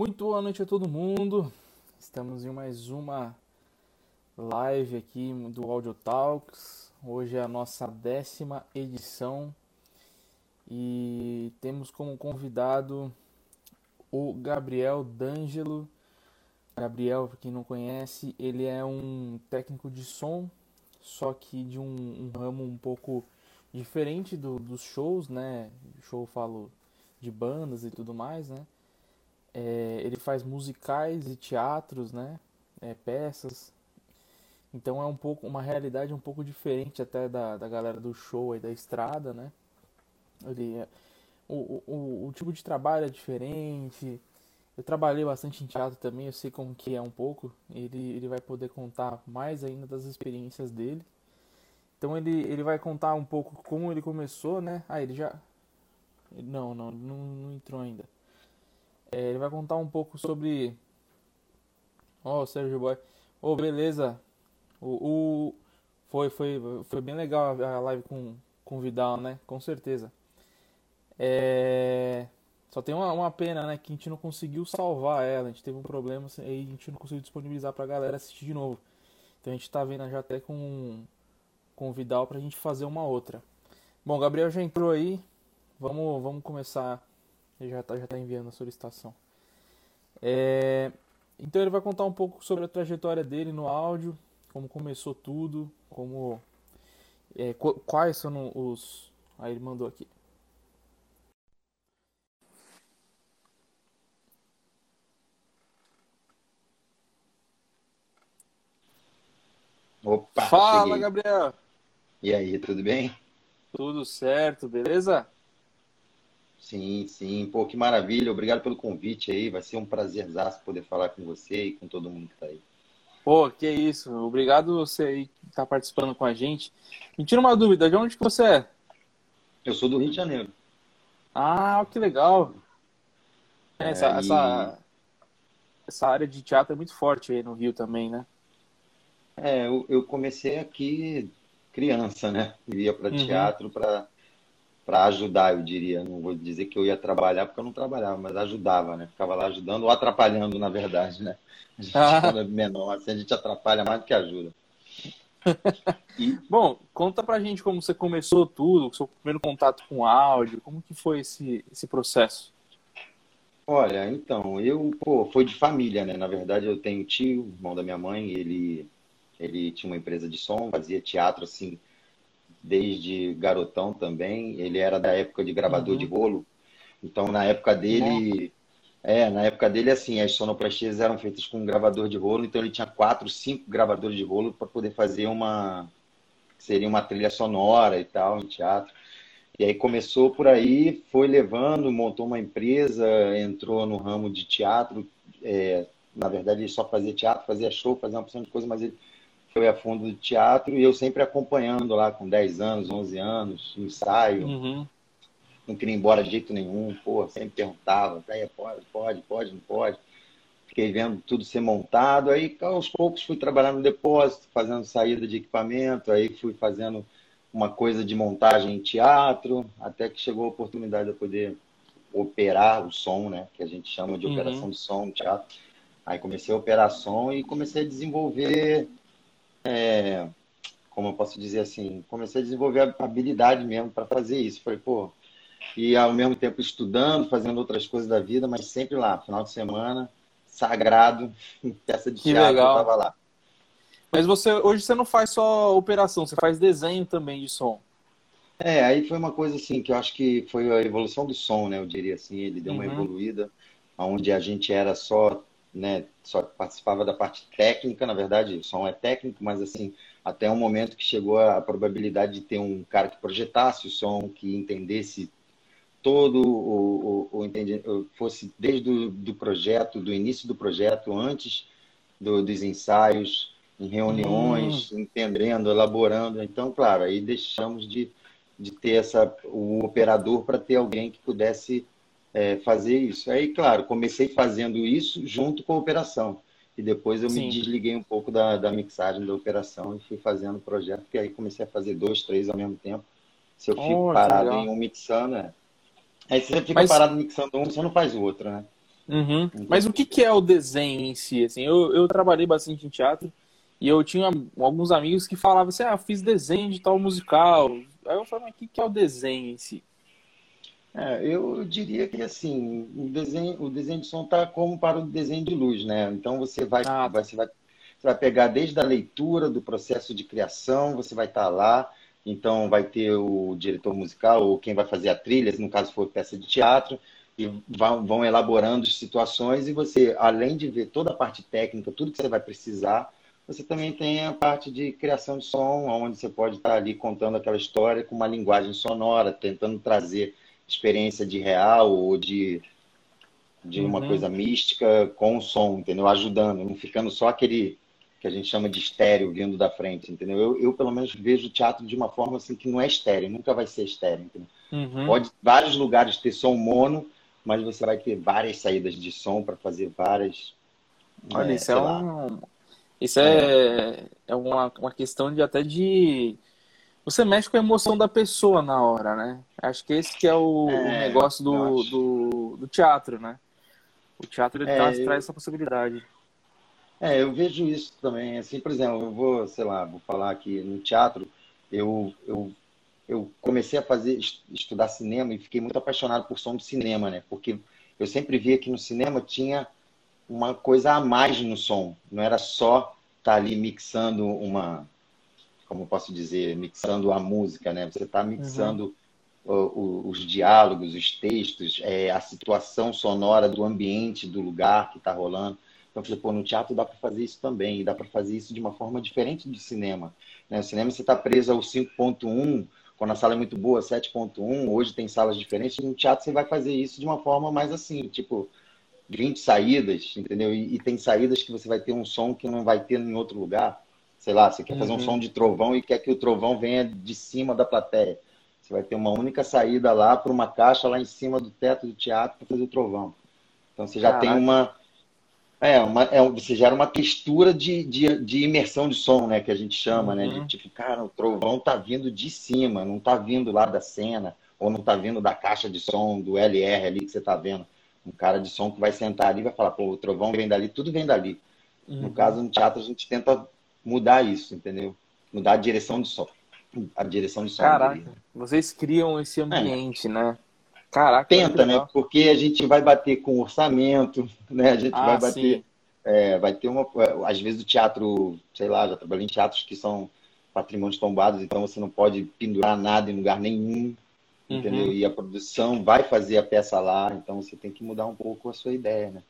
Muito boa noite a todo mundo. Estamos em mais uma live aqui do Audio Talks. Hoje é a nossa décima edição e temos como convidado o Gabriel D'Angelo. Gabriel, para quem não conhece, ele é um técnico de som, só que de um, um ramo um pouco diferente do, dos shows, né? Show eu falo de bandas e tudo mais, né? É, ele faz musicais e teatros, né? É, peças. Então é um pouco uma realidade um pouco diferente até da, da galera do show e da estrada, né? Ele, é, o, o, o tipo de trabalho é diferente. Eu trabalhei bastante em teatro também, eu sei como que é um pouco. Ele, ele vai poder contar mais ainda das experiências dele. Então ele, ele vai contar um pouco como ele começou, né? Ah, ele já. Não, não, não, não entrou ainda. É, ele vai contar um pouco sobre. Ó, oh, Sérgio Boy. Ô, oh, beleza. O, o, Foi, foi, foi bem legal a live com, com o Vidal, né? Com certeza. É... Só tem uma, uma pena, né? Que a gente não conseguiu salvar ela. A gente teve um problema e a gente não conseguiu disponibilizar pra galera assistir de novo. Então a gente tá vendo já até com, com o Vidal pra gente fazer uma outra. Bom, o Gabriel já entrou aí. Vamos, vamos começar ele já está já tá enviando a solicitação. É, então ele vai contar um pouco sobre a trajetória dele no áudio, como começou tudo, como é, quais são os. Aí ele mandou aqui. Opa! Fala, cheguei. Gabriel! E aí, tudo bem? Tudo certo, beleza? Sim, sim. Pô, que maravilha. Obrigado pelo convite aí. Vai ser um prazerzaço poder falar com você e com todo mundo que tá aí. Pô, que isso. Obrigado você aí que tá participando com a gente. Me tira uma dúvida, de onde que você é? Eu sou do Rio de Janeiro. Ah, que legal. É, essa, é, e... essa, essa área de teatro é muito forte aí no Rio também, né? É, eu, eu comecei aqui criança, né? Eu ia para uhum. teatro para para ajudar, eu diria. Não vou dizer que eu ia trabalhar, porque eu não trabalhava, mas ajudava, né? Ficava lá ajudando ou atrapalhando, na verdade, né? A gente, ah. quando é menor, assim, a gente atrapalha mais do que ajuda. E... Bom, conta pra gente como você começou tudo, o seu primeiro contato com áudio, como que foi esse, esse processo? Olha, então, eu, pô, foi de família, né? Na verdade, eu tenho um tio, irmão da minha mãe, ele, ele tinha uma empresa de som, fazia teatro, assim, desde garotão também. Ele era da época de gravador uhum. de rolo. Então, na época dele, é, na época dele, assim, as sonoplastias eram feitas com um gravador de rolo. Então, ele tinha quatro, cinco gravadores de rolo para poder fazer uma, seria uma trilha sonora e tal, em teatro. E aí começou por aí, foi levando, montou uma empresa, entrou no ramo de teatro. É, na verdade, ele só fazia teatro, fazia show, fazia uma porção de coisa, mas ele foi a fundo do teatro e eu sempre acompanhando lá com 10 anos, 11 anos, ensaio. Uhum. Não queria ir embora de jeito nenhum, pô, sempre perguntava, pode, pode, pode, não pode. Fiquei vendo tudo ser montado, aí aos poucos fui trabalhando no depósito, fazendo saída de equipamento, aí fui fazendo uma coisa de montagem em teatro, até que chegou a oportunidade de poder operar o som, né, que a gente chama de uhum. operação de som no teatro. Aí comecei a operar som e comecei a desenvolver é, como eu posso dizer assim, comecei a desenvolver a habilidade mesmo para fazer isso. Falei, pô, e ao mesmo tempo estudando, fazendo outras coisas da vida, mas sempre lá, final de semana, sagrado, peça de que teatro, legal. eu tava lá. Mas você hoje você não faz só operação, você faz desenho também de som. É, aí foi uma coisa assim que eu acho que foi a evolução do som, né? Eu diria assim, ele deu uma uhum. evoluída, onde a gente era só né, só participava da parte técnica, na verdade, o som é técnico, mas assim, até um momento que chegou a probabilidade de ter um cara que projetasse o som, que entendesse todo o, o, o fosse desde o do projeto, do início do projeto, antes do, dos ensaios, em reuniões, hum. entendendo, elaborando. Então, claro, aí deixamos de, de ter essa, o operador para ter alguém que pudesse é, fazer isso. Aí, claro, comecei fazendo isso junto com a operação. E depois eu Sim. me desliguei um pouco da, da mixagem da operação e fui fazendo o projeto, que aí comecei a fazer dois, três ao mesmo tempo. Se eu fico oh, parado em um mixando, é. Aí você fica Mas... parado mixando um, você não faz o outro, né? Uhum. Então, Mas o que, que é o desenho em si? Assim, eu, eu trabalhei bastante em teatro e eu tinha alguns amigos que falavam assim, ah, fiz desenho de tal musical. Aí eu falei, mas o que, que é o desenho em si? É, eu diria que assim, o desenho, o desenho de som está como para o desenho de luz, né? Então você vai, ah, tá. você vai, você vai pegar desde a leitura do processo de criação, você vai estar tá lá, então vai ter o diretor musical ou quem vai fazer a trilha, no caso for peça de teatro, e vão, vão elaborando situações e você, além de ver toda a parte técnica, tudo que você vai precisar, você também tem a parte de criação de som, onde você pode estar ali contando aquela história com uma linguagem sonora, tentando trazer experiência de real ou de, de uma uhum. coisa mística com o som, entendeu? Ajudando, não ficando só aquele que a gente chama de estéreo vindo da frente, entendeu? Eu, eu pelo menos vejo o teatro de uma forma assim que não é estéreo, nunca vai ser estéreo, entendeu? Uhum. Pode vários lugares ter som mono, mas você vai ter várias saídas de som para fazer várias. Olha, é, isso é um, isso é, é uma, uma questão de até de. Você mexe com a emoção da pessoa na hora, né? Acho que esse que é o, é, o negócio do, do, do, teatro, né? O teatro ele é, traz, eu... traz essa possibilidade. É, eu vejo isso também. Assim, por exemplo, eu vou, sei lá, vou falar aqui no teatro, eu, eu, eu comecei a fazer, estudar cinema e fiquei muito apaixonado por som de cinema, né? Porque eu sempre via que no cinema tinha uma coisa a mais no som. Não era só estar tá ali mixando uma, como posso dizer, mixando a música, né? Você está mixando uhum. os diálogos, os textos, é, a situação sonora do ambiente, do lugar que está rolando. Então, eu falei, pô, no teatro dá para fazer isso também, e dá para fazer isso de uma forma diferente do cinema. Né? No cinema você está preso ao 5.1, quando a sala é muito boa, 7.1, hoje tem salas diferentes, no teatro você vai fazer isso de uma forma mais assim, tipo, 20 saídas, entendeu? E, e, tem saídas que você vai ter um som que não vai ter em outro lugar. Sei lá, você quer fazer um uhum. som de trovão e quer que o trovão venha de cima da plateia. Você vai ter uma única saída lá para uma caixa lá em cima do teto do teatro para fazer o trovão. Então você já Caraca. tem uma. É, uma, é, você gera uma textura de, de, de, imersão de som, né? Que a gente chama, uhum. né? De uhum. tipo, cara, o trovão tá vindo de cima, não tá vindo lá da cena, ou não tá vindo da caixa de som, do LR ali que você tá vendo um cara de som que vai sentar ali e vai falar, pô, o trovão vem dali, tudo vem dali. Uhum. No caso, no teatro, a gente tenta mudar isso, entendeu? Mudar a direção de som. A direção de som. Caraca, vocês criam esse ambiente, é. né? Caraca. Tenta, né? Porque a gente vai bater com orçamento, né? A gente ah, vai bater. É, vai ter uma. Às vezes o teatro, sei lá, já trabalhei em teatros que são patrimônios tombados, então você não pode pendurar nada em lugar nenhum uhum. entendeu? E a produção vai fazer a peça lá, então você tem que mudar um pouco a sua ideia, né?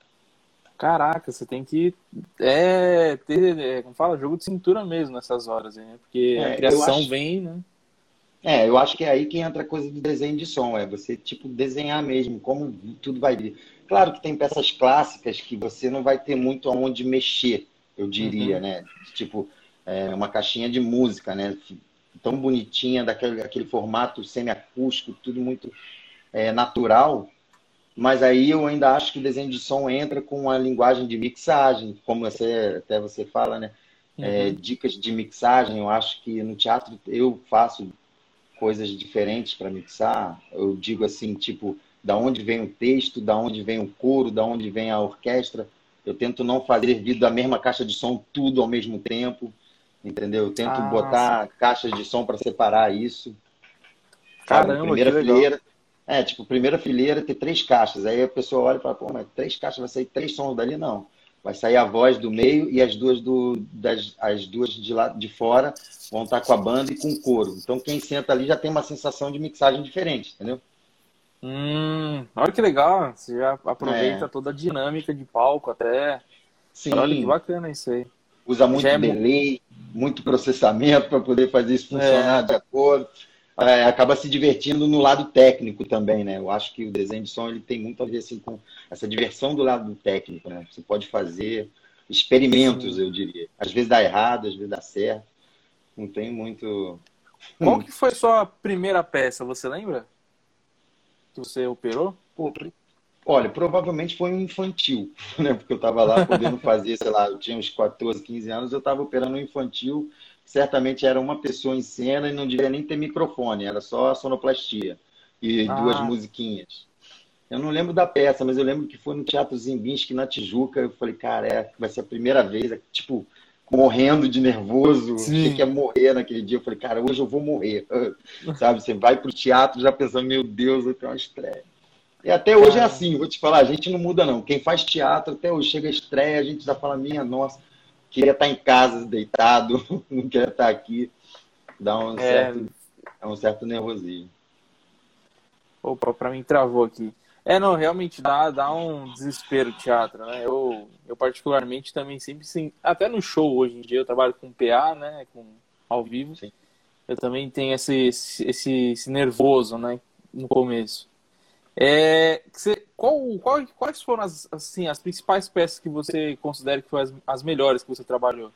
Caraca, você tem que é, ter, é, como fala, jogo de cintura mesmo nessas horas, né? Porque é, a criação acho, vem, né? É, eu acho que é aí que entra a coisa do desenho de som, é você, tipo, desenhar mesmo, como tudo vai vir. Claro que tem peças clássicas que você não vai ter muito aonde mexer, eu diria, uhum. né? Tipo, é, uma caixinha de música, né? tão bonitinha, daquele aquele formato semiacústico, tudo muito é, natural. Mas aí eu ainda acho que o desenho de som entra com a linguagem de mixagem, como você, até você fala, né? É, uhum. É, dicas de mixagem. Eu acho que no teatro eu faço coisas diferentes para mixar. Eu digo assim, tipo, da onde vem o texto, da onde vem o coro, da onde vem a orquestra. Eu tento não fazer vir da mesma caixa de som tudo ao mesmo tempo entendeu? Eu tento ah, botar sim. caixas de som para separar isso. Caramba, primeira fileira. É, tipo, primeira fileira tem três caixas. Aí a pessoa olha e fala, pô, mas três caixas, vai sair três sons dali? Não. Vai sair a voz do meio e as duas do, das, as duas de lá de fora vão estar com a banda e com o coro. Então quem senta ali já tem uma sensação de mixagem diferente, entendeu? Hum, olha que legal. Você já aproveita é. toda a dinâmica de palco até. Sim. Olha que bacana isso aí. Usa muito é... delay, muito processamento para poder fazer isso funcionar é. de acordo. É, acaba se divertindo no lado técnico também, né? Eu acho que o desenho de som ele tem muito a ver assim, com essa diversão do lado técnico, né? Você pode fazer experimentos, Sim. eu diria. Às vezes dá errado, às vezes dá certo. Não tem muito. Qual que foi sua primeira peça, você lembra? Que você operou? Pô, Olha, provavelmente foi um infantil, né? Porque eu estava lá podendo fazer, sei lá, eu tinha uns 14, 15 anos, eu estava operando um infantil, certamente era uma pessoa em cena e não devia nem ter microfone, era só sonoplastia e ah. duas musiquinhas. Eu não lembro da peça, mas eu lembro que foi no Teatro Zimbinski, na Tijuca. Eu falei, cara, é, vai ser a primeira vez, é, tipo, morrendo de nervoso, achei que ia morrer naquele dia. Eu falei, cara, hoje eu vou morrer. Sabe, você vai pro teatro já pensando, meu Deus, eu tenho uma estreia. E até hoje é assim, vou te falar, a gente não muda não. Quem faz teatro, até hoje chega a estreia, a gente já fala, minha nossa, queria estar em casa, deitado, não queria estar aqui. Dá um, é... certo, é um certo nervosismo. Opa, para mim travou aqui. É, não, realmente dá, dá um desespero teatro, né? Eu, eu particularmente também sempre, sim, até no show hoje em dia, eu trabalho com PA, né? Com, ao vivo. Sim. Eu também tenho esse, esse, esse nervoso, né? No começo. É, você, qual, qual, quais foram as, assim, as principais peças que você considera que foram as, as melhores que você trabalhou?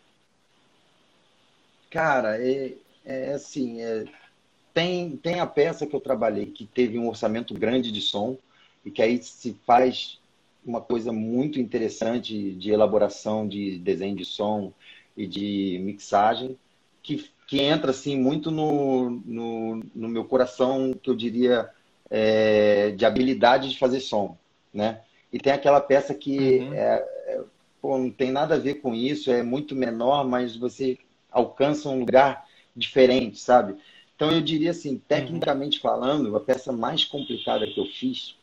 Cara, é, é assim, é, tem, tem a peça que eu trabalhei que teve um orçamento grande de som e que aí se faz uma coisa muito interessante de elaboração de desenho de som e de mixagem que, que entra assim muito no, no, no meu coração que eu diria é, de habilidade de fazer som, né? E tem aquela peça que uhum. é, é, pô, não tem nada a ver com isso, é muito menor, mas você alcança um lugar diferente, sabe? Então eu diria assim, tecnicamente uhum. falando, a peça mais complicada que eu fiz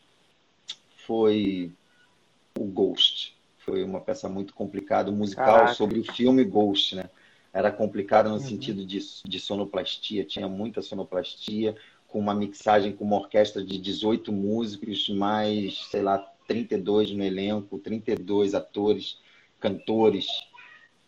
foi o Ghost. Foi uma peça muito complicada, musical Caraca. sobre o filme Ghost, né? Era complicado no uhum. sentido de, de sonoplastia, tinha muita sonoplastia, com uma mixagem com uma orquestra de 18 músicos, mais, sei lá, 32 no elenco, 32 atores, cantores,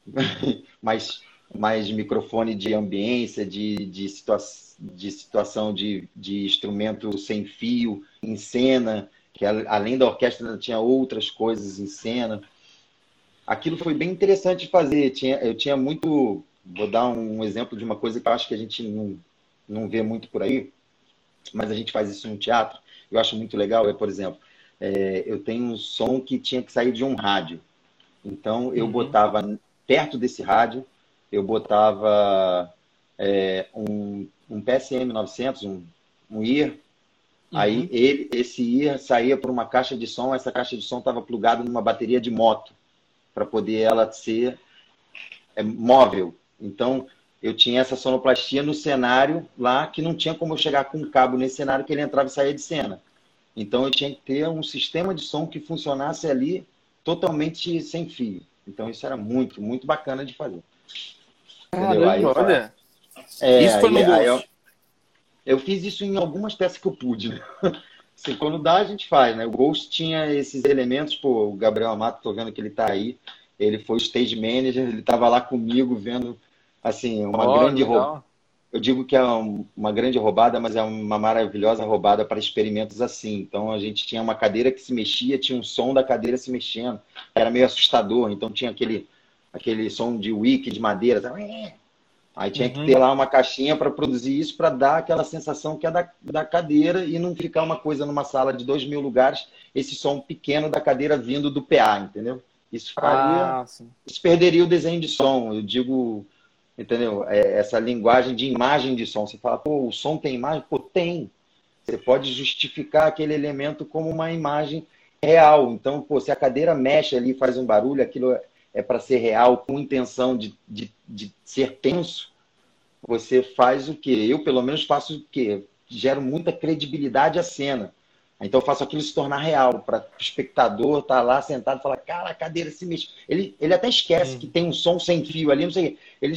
mais, mais microfone de ambiência, de, de, situa de situação de, de instrumento sem fio em cena, que além da orquestra tinha outras coisas em cena. Aquilo foi bem interessante de fazer. Tinha, eu tinha muito. Vou dar um exemplo de uma coisa que eu acho que a gente não, não vê muito por aí mas a gente faz isso no teatro. Eu acho muito legal. É, por exemplo, é, eu tenho um som que tinha que sair de um rádio. Então eu uhum. botava perto desse rádio, eu botava é, um, um PSM 900, um, um IR. Uhum. Aí ele, esse IR saía por uma caixa de som. Essa caixa de som estava plugada numa bateria de moto para poder ela ser é, móvel. Então eu tinha essa sonoplastia no cenário lá que não tinha como eu chegar com um cabo nesse cenário que ele entrava e saía de cena. Então eu tinha que ter um sistema de som que funcionasse ali totalmente sem fio. Então isso era muito, muito bacana de fazer. Aí, olha. É, isso foi aí, no aí eu, eu, fiz isso em algumas peças que eu pude. Né? Assim, quando dá, a gente faz, né? O Ghost tinha esses elementos, pô, o Gabriel Amato, tô vendo que ele tá aí. Ele foi stage manager, ele tava lá comigo vendo Assim, uma oh, grande roubada. Eu digo que é uma grande roubada, mas é uma maravilhosa roubada para experimentos assim. Então a gente tinha uma cadeira que se mexia, tinha um som da cadeira se mexendo. Era meio assustador. Então tinha aquele, aquele som de wiki de madeira. Aí tinha uhum. que ter lá uma caixinha para produzir isso, para dar aquela sensação que é da, da cadeira e não ficar uma coisa numa sala de dois mil lugares, esse som pequeno da cadeira vindo do PA, entendeu? Isso faria. Ah, isso perderia o desenho de som. Eu digo entendeu? É, essa linguagem de imagem de som. Você fala, pô, o som tem imagem? Pô, tem. Você pode justificar aquele elemento como uma imagem real. Então, pô, se a cadeira mexe ali faz um barulho, aquilo é, para ser real, com intenção de, de, de ser tenso, você faz o quê? Eu, pelo menos, faço o quê? Gero muita credibilidade à cena. Então eu faço aquilo se tornar real, para o espectador estar tá lá sentado e falar, cara, a cadeira se mexe. Ele, ele até esquece hum. que tem um som sem fio ali, não sei. Ele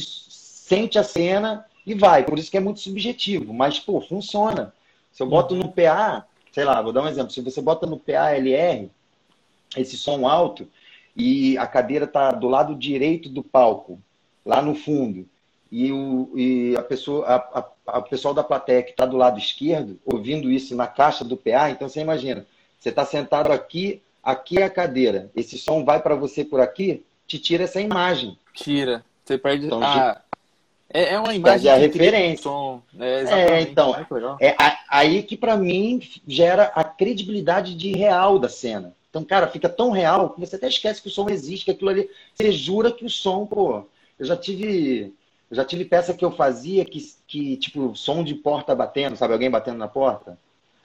sente a cena e vai. Por isso que é muito subjetivo. Mas, pô, funciona. Se eu boto no PA, sei lá, vou dar um exemplo. Se você bota no PA LR, esse som alto, e a cadeira está do lado direito do palco, lá no fundo, e, o, e a pessoa, a, a, a pessoal da plateia que está do lado esquerdo, ouvindo isso na caixa do PA, então você imagina, você está sentado aqui, aqui é a cadeira, esse som vai para você por aqui, te tira essa imagem. Tira. Você perde então, a... É, é uma imagem. a referência. Som. É, é, então, é aí que para mim gera a credibilidade de real da cena. Então, cara, fica tão real que você até esquece que o som existe, que aquilo ali. Você jura que o som, pô. Eu já tive eu já tive peça que eu fazia que, que, tipo, som de porta batendo, sabe? Alguém batendo na porta.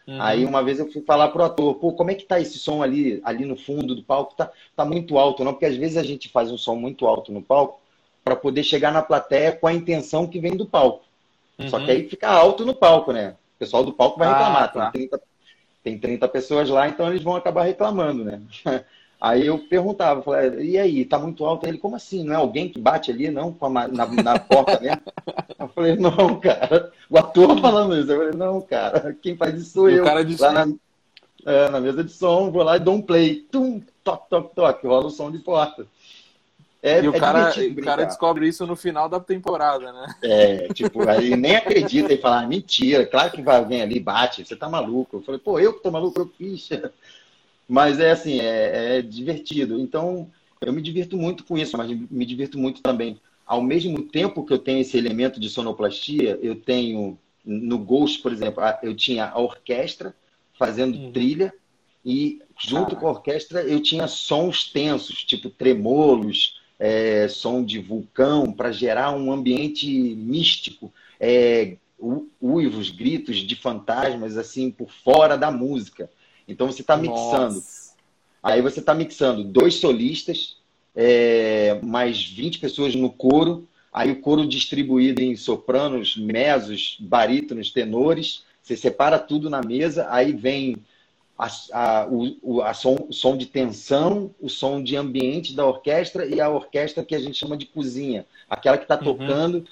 Uhum. Aí uma vez eu fui falar pro ator, pô, como é que tá esse som ali, ali no fundo do palco? Tá, tá muito alto, não? Porque às vezes a gente faz um som muito alto no palco para poder chegar na plateia com a intenção que vem do palco. Uhum. Só que aí fica alto no palco, né? O pessoal do palco vai ah, reclamar. Ah, tá. tem, 30, tem 30 pessoas lá, então eles vão acabar reclamando, né? Aí eu perguntava, falei, e aí, tá muito alto? Ele, como assim? Não é alguém que bate ali, não? Na, na porta mesmo? Eu falei, não, cara. O ator falando isso. Eu falei, não, cara, quem faz isso sou e eu. O cara disse... Lá na, é, na mesa de som, vou lá e dou um play. Tum, toque, toque, toque. Rola o som de porta. É, e o, é cara, o cara descobre isso no final da temporada, né? É, tipo, aí nem acredita e fala, ah, mentira, claro que vai alguém ali, bate, você tá maluco. Eu falei, pô, eu que tô maluco, eu fiz. Mas é assim, é, é divertido. Então, eu me divirto muito com isso, mas me divirto muito também. Ao mesmo tempo que eu tenho esse elemento de sonoplastia, eu tenho, no Ghost, por exemplo, eu tinha a orquestra fazendo uhum. trilha e junto com a orquestra eu tinha sons tensos, tipo tremolos, é, som de vulcão, para gerar um ambiente místico, é, uivos, gritos de fantasmas, assim, por fora da música. Então você está mixando. Aí você está mixando dois solistas, é, mais 20 pessoas no coro, aí o coro distribuído em sopranos, mesos, barítonos, tenores. Você separa tudo na mesa, aí vem a, a, o, a som, som de tensão, o som de ambiente da orquestra e a orquestra que a gente chama de cozinha, aquela que está uhum. tocando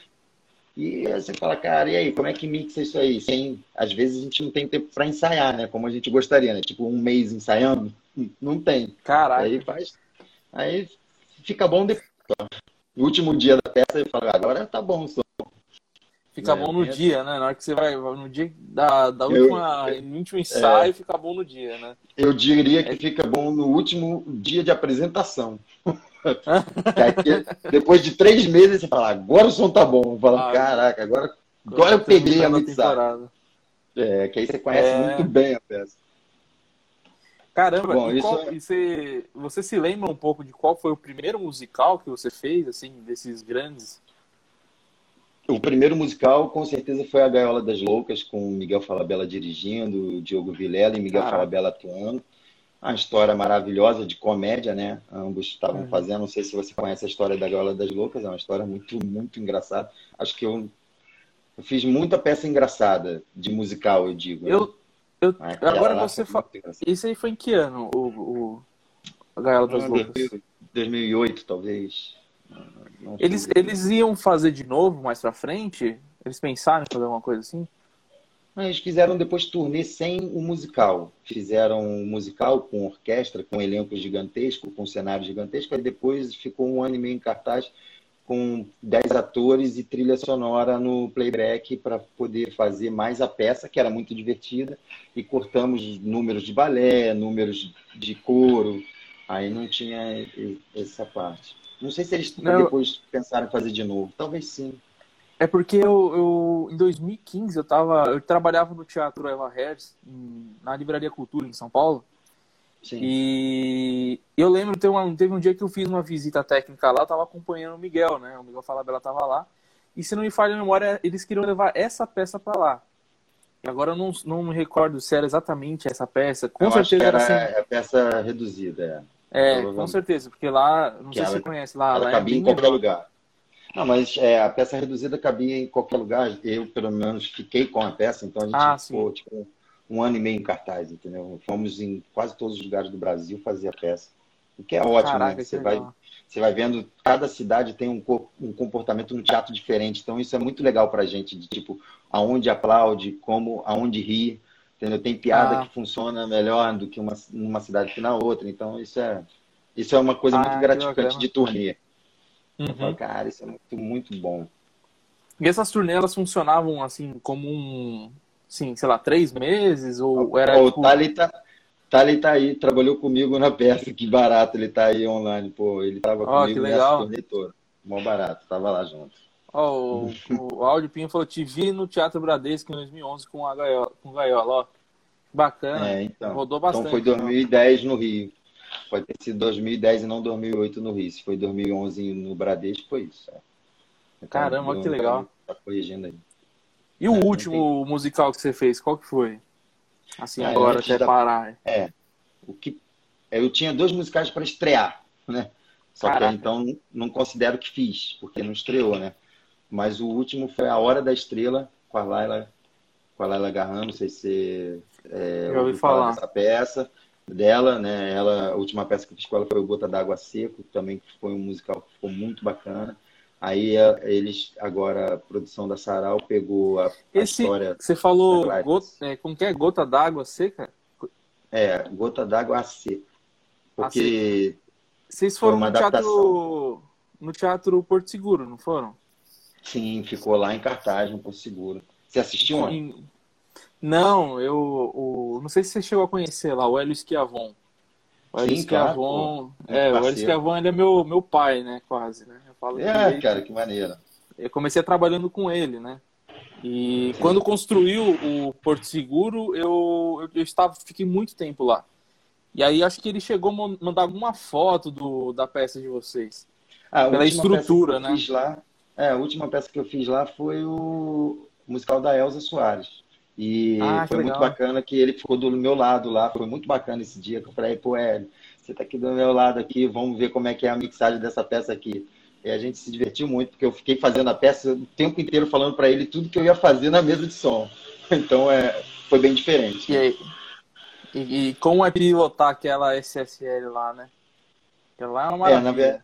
e você fala, cara, e aí, como é que mixa isso aí? Sem, às vezes a gente não tem tempo para ensaiar, né? Como a gente gostaria, né? Tipo, um mês ensaiando, não tem. Caraca. Aí faz. Aí fica bom depois. No último dia da peça, eu falo, agora tá bom o som. Fica é, bom no é... dia, né? Na hora que você vai, no dia da, da última, eu, no último ensaio, é, fica bom no dia, né? Eu diria que fica bom no último dia de apresentação. depois de três meses, você fala, agora o som tá bom. Fala, ah, caraca, agora, agora eu peguei a mixagem. É, que aí você conhece é... muito bem a peça. Caramba, bom, e qual, é... e você, você se lembra um pouco de qual foi o primeiro musical que você fez, assim, desses grandes? O primeiro musical, com certeza, foi A Gaiola das Loucas, com Miguel Falabella dirigindo, Diogo Vilela e Miguel ah. Falabella atuando uma história maravilhosa de comédia, né? Ambos estavam uhum. fazendo. Não sei se você conhece a história da Gaiola das Loucas, é uma história muito, muito engraçada. Acho que eu, eu fiz muita peça engraçada de musical, eu digo. Né? Eu, eu agora você fala. Isso aí foi em que ano, o, o... a Gaiola das Loucas? 2008, talvez. Eles, eles iam fazer de novo mais pra frente? Eles pensaram em fazer alguma coisa assim? Eles fizeram depois turnê sem o musical. Fizeram um musical com orquestra, com elenco gigantesco, com cenário gigantesco, e depois ficou um ano e meio em cartaz com 10 atores e trilha sonora no playback para poder fazer mais a peça, que era muito divertida, e cortamos números de balé, números de coro, aí não tinha essa parte. Não sei se eles não. depois pensaram em fazer de novo, talvez sim. É porque eu, eu, em 2015 eu tava, eu trabalhava no Teatro Eva Harris, na Livraria Cultura em São Paulo. Sim. E eu lembro teve, uma, teve um dia que eu fiz uma visita técnica lá, eu tava acompanhando o Miguel, né? O Miguel Falabella tava lá. E se não me falha a memória, eles queriam levar essa peça para lá. Agora eu não, não me recordo se era exatamente essa peça. Com eu certeza era, assim. a peça reduzida. É, é com certeza, porque lá, não que sei ela, se você conhece lá. Ela lá é cabia é em qualquer lugar. Não, mas é, a peça reduzida cabia em qualquer lugar. Eu, pelo menos, fiquei com a peça, então a gente ah, ficou tipo, um ano e meio em cartaz, entendeu? Fomos em quase todos os lugares do Brasil fazer a peça. O que é ótimo, Caraca, né? Você vai, você vai vendo, cada cidade tem um, um comportamento no teatro diferente. Então, isso é muito legal pra gente, de tipo, aonde aplaude, como, aonde ri. Entendeu? Tem piada ah. que funciona melhor do que uma, numa cidade que na outra. Então, isso é, isso é uma coisa ah, muito gratificante de turnê. Uhum. Falo, cara, isso é muito, muito bom. E essas turnês elas funcionavam assim como um, sim, sei lá, três meses ou era o tipo... Tá aí, trabalhou comigo na peça, que barato ele tá aí online, pô, ele tava oh, comigo nessa turnê toda. Mó barato, tava lá junto. Oh, o, o Áudio Pinho falou: Te vi no Teatro Bradesco em 2011 com a Gaiola, com Gaiola ó. Bacana. É, então. Rodou bastante. Então foi 2010 então. no Rio. Pode ter sido 2010 e não 2008 no Rio. Se foi 2011 no Bradesco, foi isso. É. Então, Caramba, que legal. Tá corrigindo aí. E o é, último tem... musical que você fez, qual que foi? Assim, é, agora até da... parar. É. O que... Eu tinha dois musicais para estrear, né? Só Caraca. que então não considero que fiz, porque não estreou, né? Mas o último foi A Hora da Estrela, com a Laila, com a Laila Garran, não sei se é, Já ouvi falar dessa peça dela, né? Ela, a última peça que eu fiz com ela foi o Gota d'Água Seco, também foi um musical que ficou muito bacana. Aí eles, agora, a produção da Sarau pegou a, Esse, a história. Você falou, gota, é, como que é? Gota d'água seca? É, Gota d'Água Seca. Porque. Vocês foram no teatro, no teatro Porto Seguro, não foram? Sim, ficou lá em cartaz, no Porto Seguro. Você assistiu onde? Não, eu o, não sei se você chegou a conhecer lá, o Hélio Schiavon. O Hélio Sim, Schiavon, claro, é, o Hélio Schiavon ele é meu, meu pai, né, quase, né? Eu falo é, ele, cara, que maneiro. Eu comecei trabalhando com ele, né? E Sim. quando construiu o Porto Seguro, eu, eu, eu, estava, fiquei muito tempo lá. E aí acho que ele chegou a mandar alguma foto do, da peça de vocês. Ah, pela estrutura, né? Lá, é, a última peça que eu fiz lá foi o musical da Elza Soares. E ah, foi muito bacana que ele ficou do meu lado lá. Foi muito bacana esse dia que eu falei, pô, Hélio, você tá aqui do meu lado aqui, vamos ver como é que é a mixagem dessa peça aqui. E a gente se divertiu muito, porque eu fiquei fazendo a peça o tempo inteiro falando para ele tudo que eu ia fazer na mesa de som. Então é, foi bem diferente. E, e, e como é pilotar aquela SSL lá, né? Aquela lá é uma maravilha. É, na,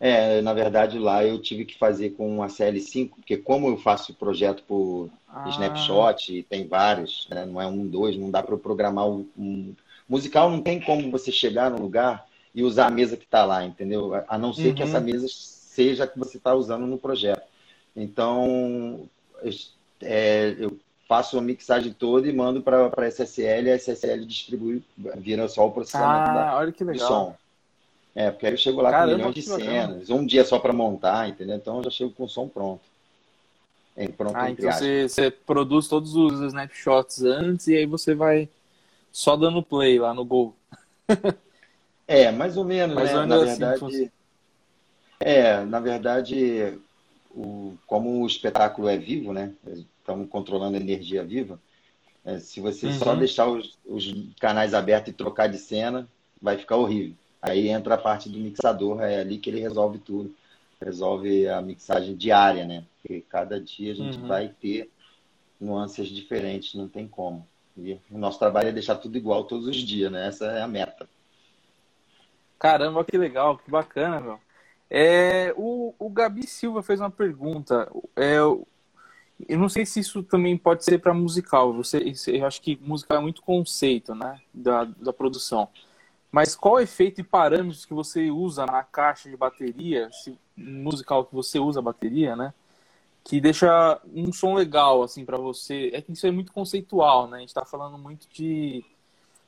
é, na verdade, lá eu tive que fazer com a CL5, porque como eu faço projeto por ah. snapshot, e tem vários, né? não é um, dois, não dá para programar um, um, Musical não tem como você chegar no lugar e usar a mesa que está lá, entendeu? A não ser uhum. que essa uhum. mesa seja a que você está usando no projeto. Então, eu, é, eu faço a mixagem toda e mando para a SSL, e a SSL distribui, vira só o processamento ah, da, olha que legal. do som. É, porque aí eu chego lá Caramba, com um milhão de cenas, um dia só para montar, entendeu? Então eu já chego com o som pronto. É, pronto ah, então você, você, produz todos os snapshots antes e aí você vai só dando play lá no gol. é, mais ou menos, mais né? Ou menos na assim, verdade. É, na verdade, o, como o espetáculo é vivo, né? Estamos controlando a energia viva. É, se você uhum. só deixar os, os canais abertos e trocar de cena, vai ficar horrível. Aí entra a parte do mixador, é ali que ele resolve tudo. Resolve a mixagem diária, né? Porque cada dia a gente uhum. vai ter nuances diferentes, não tem como. E o nosso trabalho é deixar tudo igual todos os dias, né? Essa é a meta. Caramba, que legal, que bacana, meu. É, o, o Gabi Silva fez uma pergunta. É, eu não sei se isso também pode ser para musical. Você, eu acho que musical é muito conceito, né, da, da produção. Mas qual é efeito e parâmetros que você usa na caixa de bateria, musical que você usa bateria, né? Que deixa um som legal, assim, para você. É que isso é muito conceitual, né? A gente tá falando muito de.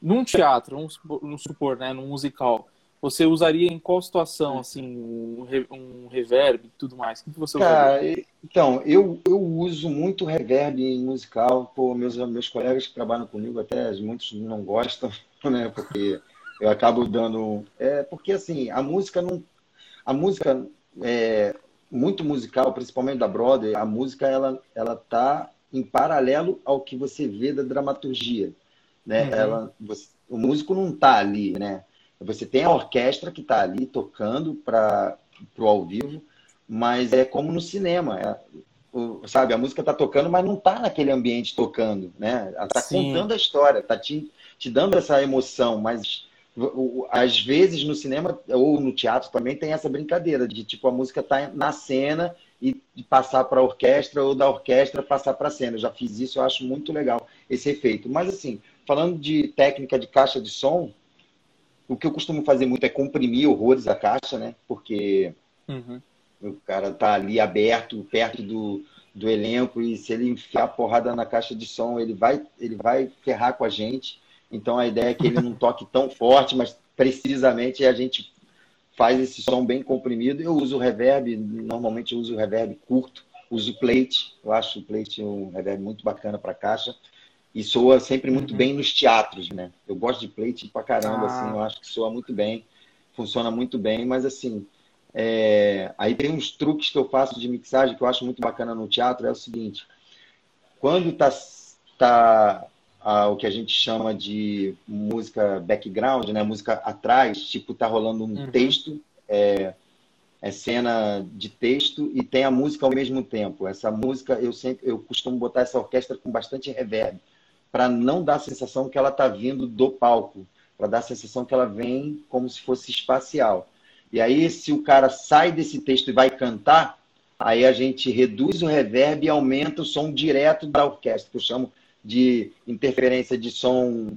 Num teatro, vamos supor, vamos supor né? Num musical. Você usaria em qual situação, assim, um, um reverb e tudo mais? O que você Cara, usaria? então, eu, eu uso muito reverb em musical. Pô, meus, meus colegas que trabalham comigo, até muitos não gostam, né? Porque eu acabo dando. É, porque assim, a música não. A música é muito musical, principalmente da Broadway, a música ela, ela tá em paralelo ao que você vê da dramaturgia. Né? Uhum. Ela, você, o músico não está ali, né? Você tem a orquestra que está ali tocando para o ao vivo, mas é como no cinema. É, o, sabe, a música está tocando, mas não está naquele ambiente tocando, né? Ela está contando a história, está te, te dando essa emoção, mas às vezes no cinema ou no teatro também tem essa brincadeira de tipo a música tá na cena e passar para a orquestra ou da orquestra passar para a cena. Eu já fiz isso, eu acho muito legal esse efeito. Mas assim, falando de técnica de caixa de som, o que eu costumo fazer muito é comprimir horrores a caixa, né? Porque uhum. o cara tá ali aberto, perto do, do elenco e se ele enfiar a porrada na caixa de som, ele vai ele vai ferrar com a gente. Então a ideia é que ele não toque tão forte, mas precisamente a gente faz esse som bem comprimido. Eu uso reverb, normalmente eu uso reverb curto, uso plate. Eu acho o plate um reverb muito bacana para caixa. E soa sempre muito uhum. bem nos teatros, né? Eu gosto de plate pra caramba, ah. assim, eu acho que soa muito bem, funciona muito bem, mas assim, é... aí tem uns truques que eu faço de mixagem que eu acho muito bacana no teatro, é o seguinte, quando tá, tá a, o que a gente chama de música background, né? Música atrás, tipo, tá rolando um uhum. texto, é, é cena de texto e tem a música ao mesmo tempo. Essa música eu sempre eu costumo botar essa orquestra com bastante reverb para não dar a sensação que ela está vindo do palco, para dar a sensação que ela vem como se fosse espacial. E aí, se o cara sai desse texto e vai cantar, aí a gente reduz o reverb e aumenta o som direto da orquestra, que eu chamo de interferência de som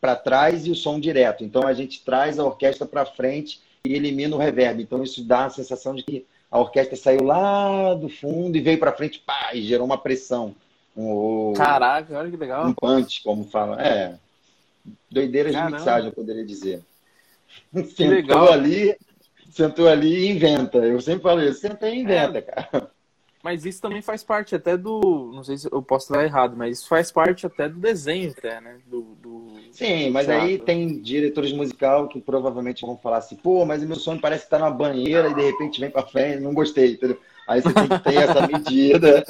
para trás e o som direto. Então a gente traz a orquestra para frente e elimina o reverb. Então isso dá a sensação de que a orquestra saiu lá do fundo e veio para frente, pá, e gerou uma pressão. Um, Caraca, olha que legal. Um punch, como fala. É. Doideiras Caramba. de mixagem, eu poderia dizer. Que sentou legal. ali, sentou ali e inventa. Eu sempre falo isso, senta e inventa, é. cara. Mas isso também faz parte até do. Não sei se eu posso estar errado, mas isso faz parte até do desenho, até, né? Do, do... Sim, mas teatro. aí tem diretores musical que provavelmente vão falar assim, pô, mas o meu sonho parece estar tá na banheira e de repente vem para frente, não gostei, entendeu? Aí você tem que ter essa medida.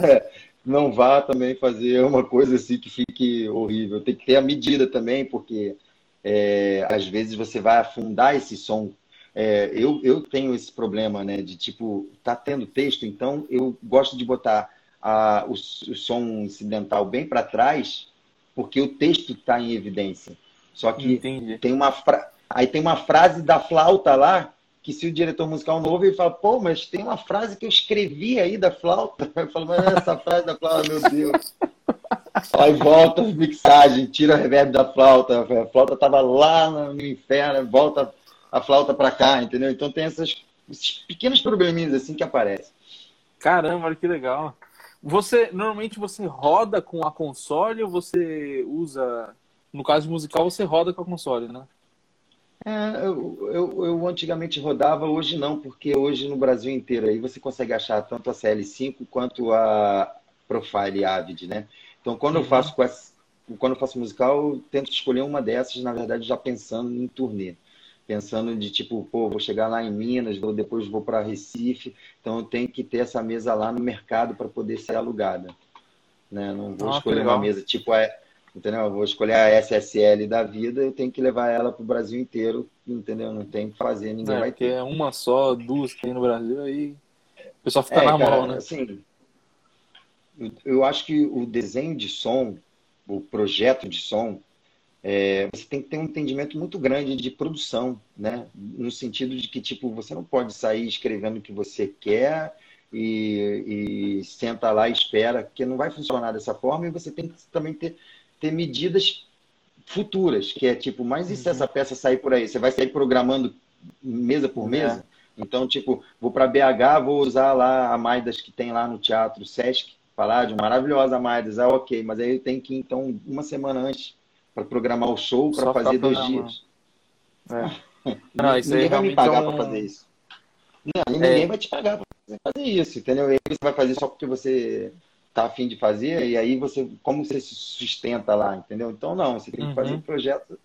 Não vá também fazer uma coisa assim que fique horrível. Tem que ter a medida também, porque é, às vezes você vai afundar esse som é, eu, eu tenho esse problema, né? De tipo, tá tendo texto, então eu gosto de botar a, o, o som incidental bem para trás, porque o texto está em evidência. Só que Entendi. tem uma fra... aí tem uma frase da flauta lá que se o diretor musical novo ele fala, pô, mas tem uma frase que eu escrevi aí da flauta. Eu falo, mas essa frase da flauta, meu Deus. Aí volta a mixagem, tira o reverb da flauta. A flauta estava lá no inferno, volta a flauta para cá, entendeu? Então tem essas, esses pequenos probleminhas assim que aparecem. Caramba, que legal. Você normalmente você roda com a console ou você usa, no caso musical, você roda com a console, né? É, eu, eu, eu, antigamente rodava, hoje não, porque hoje no Brasil inteiro aí você consegue achar tanto a CL5 quanto a Profile Avid, né? Então quando uhum. eu faço quando eu faço musical, eu tento escolher uma dessas, na verdade, já pensando em turnê pensando de tipo, pô, vou chegar lá em Minas, vou, depois vou para Recife, então eu tenho que ter essa mesa lá no mercado para poder ser alugada. Né? Não vou ah, escolher uma mesa tipo a, entendeu? Eu vou escolher a SSL da vida, eu tenho que levar ela para o Brasil inteiro, entendeu? Não tem que fazer, ninguém é, vai ter. É uma só, duas que tem no Brasil, aí o pessoal fica é, na cara, mão, né? Assim, eu, eu acho que o desenho de som, o projeto de som, é, você tem que ter um entendimento muito grande de produção, né? No sentido de que, tipo, você não pode sair escrevendo o que você quer e, e senta lá e espera, porque não vai funcionar dessa forma e você tem que também ter, ter medidas futuras, que é tipo, mas e se essa uhum. peça sair por aí? Você vai sair programando mesa por é. mesa? É. Então, tipo, vou para BH, vou usar lá a Maidas que tem lá no Teatro Sesc, Paládio, maravilhosa a Maidas, ah, ok, mas aí eu tenho que, então, uma semana antes para programar o show para fazer dois dias. É. Não, isso ninguém vai me pagar um... para fazer isso. Não, ninguém é. vai te pagar para fazer isso, entendeu? E aí você vai fazer só porque você tá afim de fazer, e aí você, como você se sustenta lá, entendeu? Então, não, você tem que fazer uhum. um projeto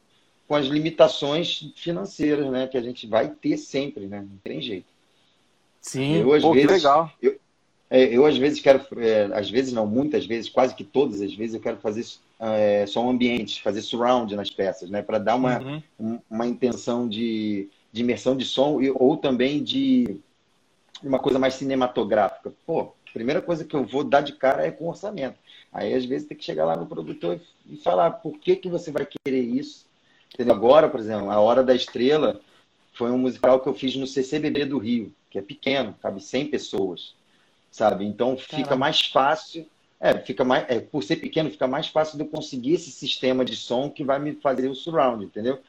com as limitações financeiras, né? Que a gente vai ter sempre, né? Não tem jeito. Sim, eu, às Pô, vezes, legal. Eu, é, eu, às vezes, quero, é, às vezes não, muitas vezes, quase que todas as vezes, eu quero fazer é, som ambiente, fazer surround nas peças, né? Para dar uma, uhum. um, uma intenção de, de imersão de som e, ou também de uma coisa mais cinematográfica. Pô, a primeira coisa que eu vou dar de cara é com orçamento. Aí, às vezes, tem que chegar lá no produtor e falar por que, que você vai querer isso. Entendeu? Agora, por exemplo, A Hora da Estrela foi um musical que eu fiz no CCBB do Rio, que é pequeno, cabe 100 pessoas, sabe? Então, fica Caramba. mais fácil é, fica mais, é, por ser pequeno, fica mais fácil de eu conseguir esse sistema de som que vai me fazer o surround, entendeu?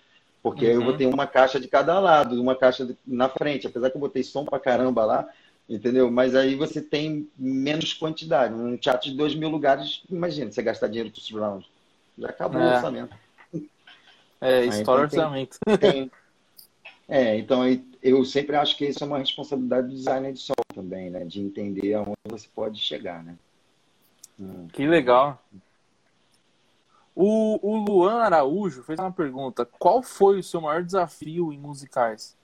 Porque uhum. eu vou ter uma caixa de cada lado, uma caixa de, na frente, apesar que eu botei som pra caramba lá, entendeu? Mas aí você tem menos quantidade. Um teatro de dois mil lugares, imagina, você gastar dinheiro pro surround. Já acabou é. o orçamento. É, história então, orçamento. Tem, é, então eu sempre acho que isso é uma responsabilidade do designer de som também, né? De entender aonde você pode chegar, né? Que legal. O, o Luan Araújo fez uma pergunta: qual foi o seu maior desafio em musicais?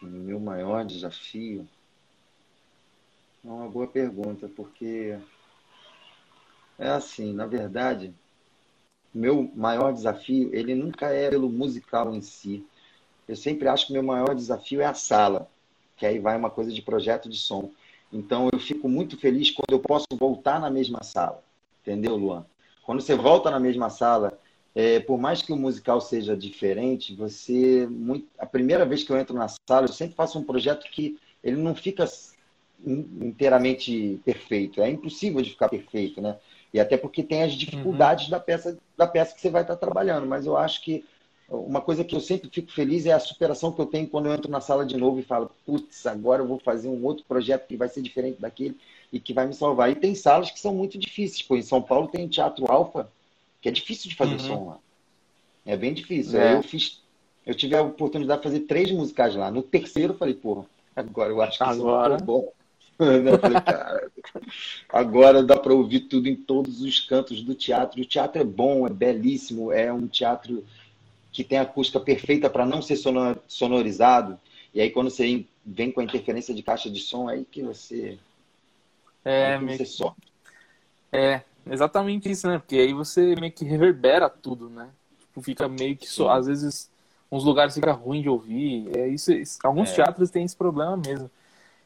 Meu maior desafio? É uma boa pergunta, porque É assim, na verdade, meu maior desafio, ele nunca é pelo musical em si. Eu sempre acho que meu maior desafio é a sala, que aí vai uma coisa de projeto de som. Então eu fico muito feliz quando eu posso voltar na mesma sala. Entendeu, Luan? Quando você volta na mesma sala, é, por mais que o musical seja diferente, você muito, a primeira vez que eu entro na sala, eu sempre faço um projeto que ele não fica inteiramente perfeito. É impossível de ficar perfeito, né? E até porque tem as dificuldades uhum. da peça da peça que você vai estar trabalhando. Mas eu acho que uma coisa que eu sempre fico feliz é a superação que eu tenho quando eu entro na sala de novo e falo, putz, agora eu vou fazer um outro projeto que vai ser diferente daquele e que vai me salvar. E tem salas que são muito difíceis. Pô, em São Paulo tem Teatro Alfa, que é difícil de fazer uhum. som lá. É bem difícil. É. Eu fiz, eu tive a oportunidade de fazer três musicais lá. No terceiro eu falei, porra, agora eu acho que agora... isso é bom. falei, cara, agora dá para ouvir tudo em todos os cantos do teatro. O teatro é bom, é belíssimo, é um teatro que tem a acústica perfeita para não ser sonorizado. E aí quando você vem com a interferência de caixa de som, aí que você é, aí que você só. É, exatamente isso, né? Porque aí você meio que reverbera tudo, né? Tipo, fica meio que só, às vezes uns lugares fica ruim de ouvir. É isso, isso alguns é. teatros têm esse problema mesmo.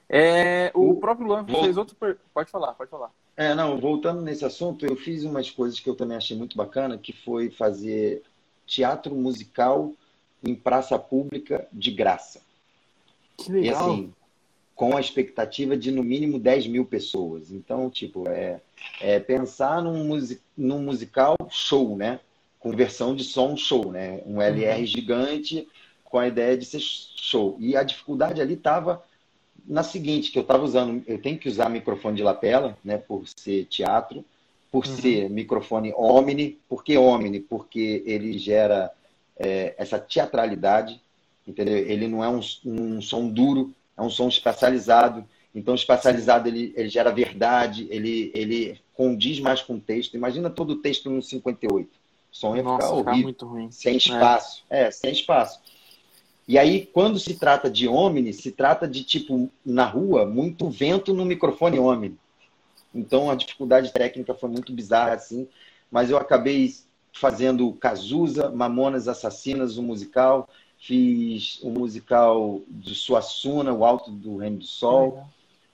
É, o, o próprio Luan fez outro. Per... Pode falar, pode falar. É, não, voltando nesse assunto, eu fiz umas coisas que eu também achei muito bacana, que foi fazer teatro musical em praça pública de graça. Que legal. E assim, com a expectativa de no mínimo 10 mil pessoas. Então, tipo, é, é pensar num, music, num musical show, né? Com versão de som show, né? Um LR uhum. gigante com a ideia de ser show. E a dificuldade ali estava na seguinte, que eu estava usando, eu tenho que usar microfone de lapela, né? Por ser teatro por uhum. ser microfone Omni. Por que Omni? Porque ele gera é, essa teatralidade, entendeu? Ele não é um, um, som duro, é um som especializado. Então, especializado, ele, ele gera verdade, ele, ele condiz mais com o texto. Imagina todo o texto no 58. O som ia Nossa, ficar horrível. muito ruim. Sem espaço. É. é, sem espaço. E aí, quando se trata de Omni, se trata de, tipo, na rua, muito vento no microfone Omni. Então a dificuldade técnica foi muito bizarra assim, mas eu acabei fazendo Cazuza, Mamonas Assassinas, o um musical, fiz o um musical de Suassuna, O Alto do Reino do Sol.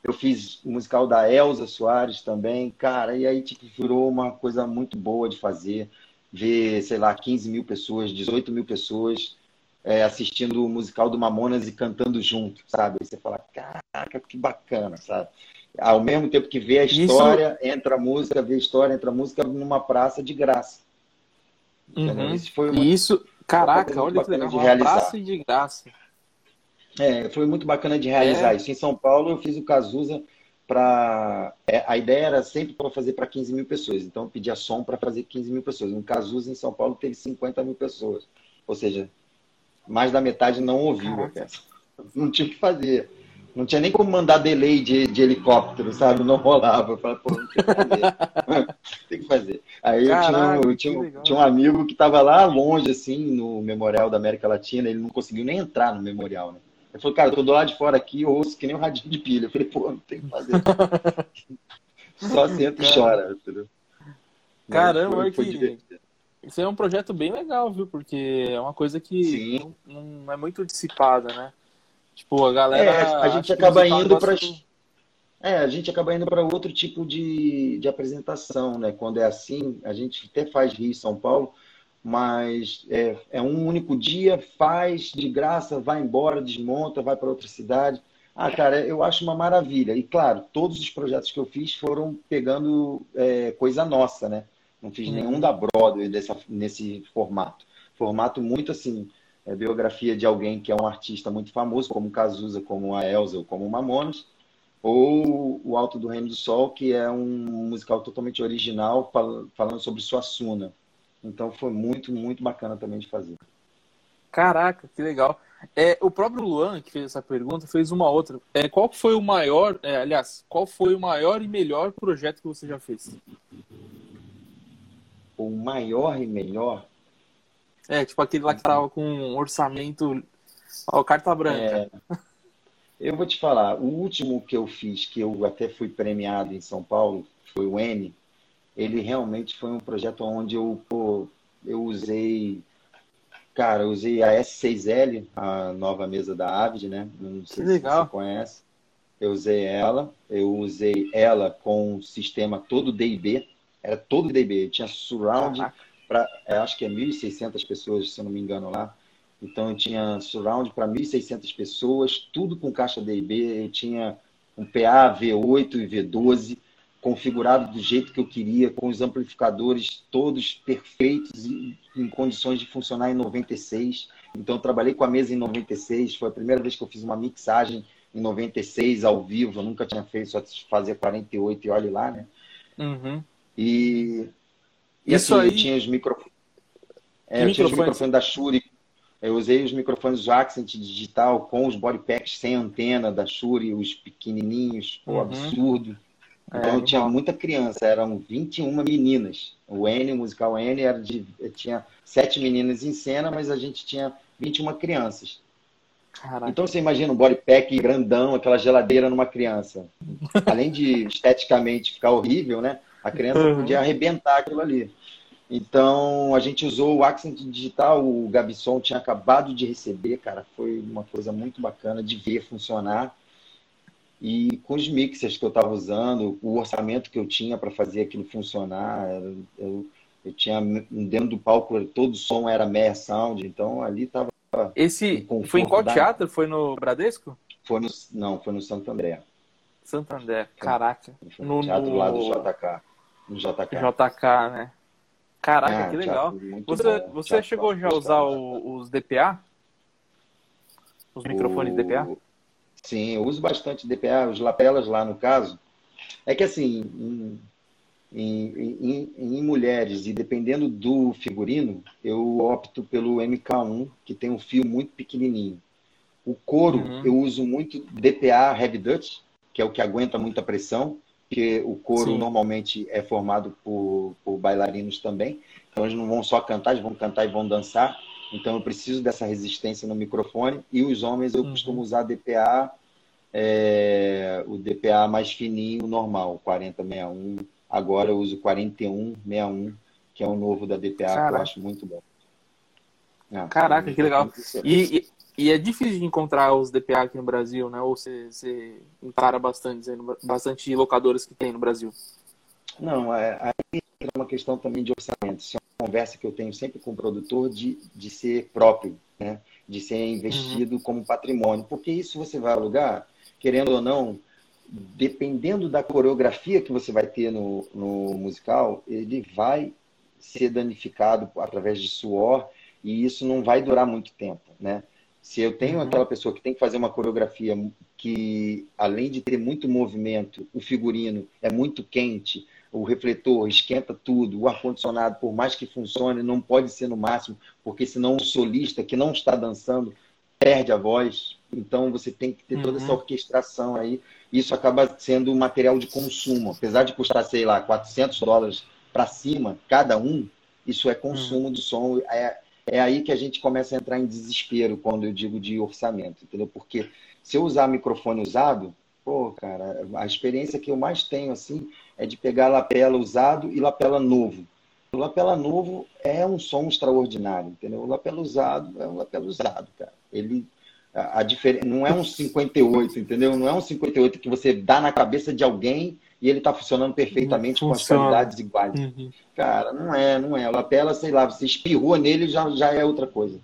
Eu fiz o musical da Elza Soares também, cara, e aí tipo, virou uma coisa muito boa de fazer. Ver, sei lá, 15 mil pessoas, 18 mil pessoas é, assistindo o musical do Mamonas e cantando junto, sabe? Aí você fala, caraca, que bacana, sabe? ao mesmo tempo que vê a história, Isso... entra a música, vê a história, entra a música numa praça de graça. Uhum. Isso foi uma, Isso, caraca, olha que legal, de realizar. praça de graça. É, foi muito bacana de realizar é. isso. Em São Paulo, eu fiz o Cazuza para. É, a ideia era sempre para fazer para 15 mil pessoas. Então, eu pedia som para fazer 15 mil pessoas. No Cazuza, em São Paulo, teve 50 mil pessoas. Ou seja, mais da metade não ouviu Caraca. a peça. Não tinha o que fazer. Não tinha nem como mandar delay de, de helicóptero, sabe? Não rolava. Eu falei, pô, não tem que fazer. tem que fazer. Aí Caraca, eu, tinha, eu tinha, tinha, um amigo que estava lá longe, assim, no Memorial da América Latina, ele não conseguiu nem entrar no Memorial, né? Ele falou, cara, eu tô do lado de fora aqui, eu ouço que nem um radinho de pilha. Eu falei, pô, não tem que fazer. Só senta e chora, entendeu? Caramba, foi, foi que... Isso é um projeto bem legal, viu? Porque é uma coisa que não, não é muito dissipada, né? Tipo, a galera. É, a gente acaba indo para. É, a gente acaba indo para outro tipo de, de apresentação, né? Quando é assim, a gente até faz Rio e São Paulo, mas é, é um único dia, faz de graça, vai embora, desmonta, vai para outra cidade. Ah, cara, eu acho uma maravilha. E claro, todos os projetos que eu fiz foram pegando é, coisa nossa, né? Não fiz nenhum uhum. da Broadway dessa, nesse formato. Formato muito assim, é, biografia de alguém que é um artista muito famoso, como Cazuza, como a Elza ou como o Mamonas, ou O Alto do Reino do Sol, que é um musical totalmente original, falando sobre Suassuna. Então foi muito, muito bacana também de fazer. Caraca, que legal. É, o próprio Luan, que fez essa pergunta, fez uma outra. É, qual foi o maior, é, aliás, qual foi o maior e melhor projeto que você já fez? O maior e melhor? É, tipo aquele lá que tava com um orçamento. Ó, carta branca. É... Eu vou te falar, o último que eu fiz, que eu até fui premiado em São Paulo, foi o N, ele realmente foi um projeto onde eu, pô, eu usei, cara, eu usei a S6L, a nova mesa da Avid, né? Não sei que se legal. você conhece. Eu usei ela, eu usei ela com o sistema todo DIB, era todo DIB, tinha surround para, acho que é 1.600 pessoas, se eu não me engano lá. Então eu tinha surround para 1.600 pessoas, tudo com caixa DIB, eu tinha um PA V8 e V12 configurado do jeito que eu queria, com os amplificadores todos perfeitos e em condições de funcionar em 96. Então eu trabalhei com a mesa em 96, foi a primeira vez que eu fiz uma mixagem em 96 ao vivo, eu nunca tinha feito, só fazer 48 e olhe lá, né? Uhum. E, e Isso assim, aí... eu tinha os microfones. É, eu tinha os microfones da Shure. Eu usei os microfones do Accent digital com os bodypacks sem antena da Shure, os pequenininhos, Uhum. absurdo. Então É, tinha muita criança, eram 21 meninas. O N, o musical N, era de, tinha sete meninas em cena, mas a gente tinha 21 crianças. Caraca. Então você imagina um bodypack grandão, aquela geladeira numa criança. Além de esteticamente ficar horrível, né? A criança Uhum. podia arrebentar aquilo ali. Então a gente usou o Accent Digital, o Gabson tinha acabado de receber, cara, foi uma coisa muito bacana de ver funcionar. E com os mixers que eu estava usando, o orçamento que eu tinha para fazer aquilo funcionar, eu, eu, tinha dentro do palco todo o som era meia sound, então ali estava Esse foi em qual da- teatro? Foi no Bradesco? foi no não, foi no Santo André. Santander. Caraca. Foi No- no teatro lá do JK. No JK. JK, né? Caraca, Ah, que legal. Você, bom, você teatro chegou já a usar o- os DPA? Os microfones O- DPA? Sim, eu uso bastante DPA, os lapelas lá no caso. É que assim, em, em, em- em mulheres e dependendo do figurino, eu opto pelo MK1, que tem um fio muito pequenininho. O couro, Uhum. eu uso muito DPA Heavy Dutch, que é o que aguenta muita pressão, porque o couro Sim. normalmente é formado por, por bailarinos também. Então eles não vão só cantar, eles vão cantar e vão dançar. Então eu preciso dessa resistência no microfone. E os homens eu Uhum. costumo usar DPA, é, o DPA mais fininho, normal, 4061. Agora eu uso 4161, que é o novo da DPA, que Caraca. eu acho muito bom. Ah, Caraca, que legal. E, e, e é difícil de encontrar os DPA aqui no Brasil, né? Ou você, você encara bastante, bastante locadoras que tem no Brasil. Não, é, aí entra uma questão também de orçamento. Isso é uma conversa que eu tenho sempre com o produtor de, de ser próprio, né? de ser investido como patrimônio. Porque isso você vai alugar, querendo ou não, dependendo da coreografia que você vai ter no, no musical, ele vai ser danificado através de suor e isso não vai durar muito tempo, né? Se eu tenho Uhum. aquela pessoa que tem que fazer uma coreografia que, além de ter muito movimento, o figurino é muito quente, o refletor esquenta tudo, o ar-condicionado, por mais que funcione, não pode ser no máximo, porque senão o solista que não está dançando perde a voz. Então você tem que ter toda Uhum. essa orquestração aí. Isso acaba sendo um material de consumo. Apesar de custar, sei lá, 400 dólares para cima, cada um, isso é consumo do som. É, é aí que a gente começa a entrar em desespero quando eu digo de orçamento, entendeu? Porque se eu usar microfone usado, pô, cara, a experiência que eu mais tenho, assim, é de pegar lapela usado e lapela novo. O lapela novo é um som extraordinário, entendeu? O lapela usado é um lapela usado, cara. Ele a, a diferença não é um 58, entendeu? Não é um 58 que você dá na cabeça de alguém e ele está funcionando perfeitamente com as Funciona. qualidades iguais. Cara, não é, não é. O lapela, sei lá, você espirrou nele já já é outra coisa.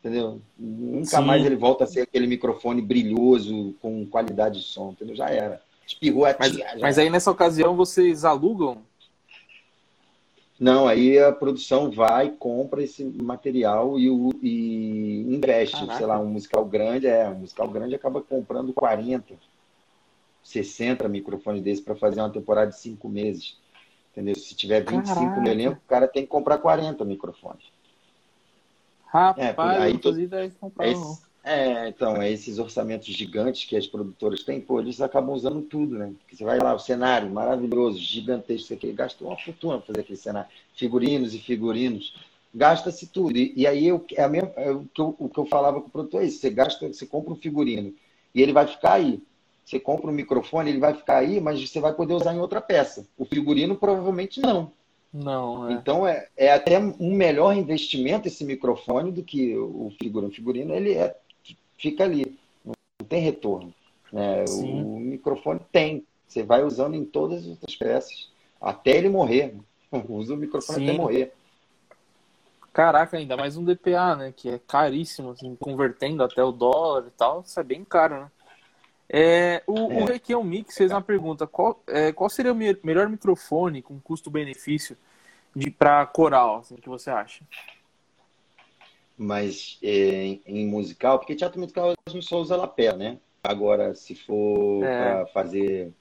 Entendeu? Nunca Sim. mais ele volta a ser aquele microfone brilhoso com qualidade de som, entendeu? Já era. Espirrou a Mas, tia, mas aí nessa ocasião vocês alugam? Não, aí a produção vai, compra esse material e, o- e investe. Caraca. Sei lá, um musical grande, é, um musical grande acaba comprando 40, 60 microfones desses para fazer uma temporada de cinco meses. Entendeu? Se tiver 25 Caraca. no elenco, o cara tem que comprar 40 microfones. Rapaz, É, aí ideia de comprar, É, esse- é, então, é esses orçamentos gigantes que as produtoras têm, pô, eles acabam usando tudo, né? Porque você vai lá, o cenário maravilhoso, gigantesco, aqui, gastou uma fortuna para fazer aquele cenário. Figurinos e figurinos, gasta-se tudo. E, e aí eu, é a mesma, é o, que eu, o que eu falava com o produtor é isso, você gasta, você compra um figurino e ele vai ficar aí. Você compra um microfone, ele vai ficar aí, mas você vai poder usar em outra peça. O figurino provavelmente não. Não, é. Então é, é até um melhor investimento esse microfone do que o figurino. O figurino ele é, fica ali, não tem retorno. Né? O, o microfone tem, você vai usando em todas as outras peças, até ele morrer. Usa o microfone Sim. até morrer. Caraca, ainda mais um DPA, né? Que é caríssimo, assim, convertendo até o dólar e tal, isso é bem caro, né? É, o, é. o Requião Mix fez uma pergunta: qual, é, qual seria o me melhor microfone com custo-benefício para coral, assim, que você acha? Mas é, em, em, musical, porque teatro musical a gente só usa lapé, né? Agora, se for é. para fazer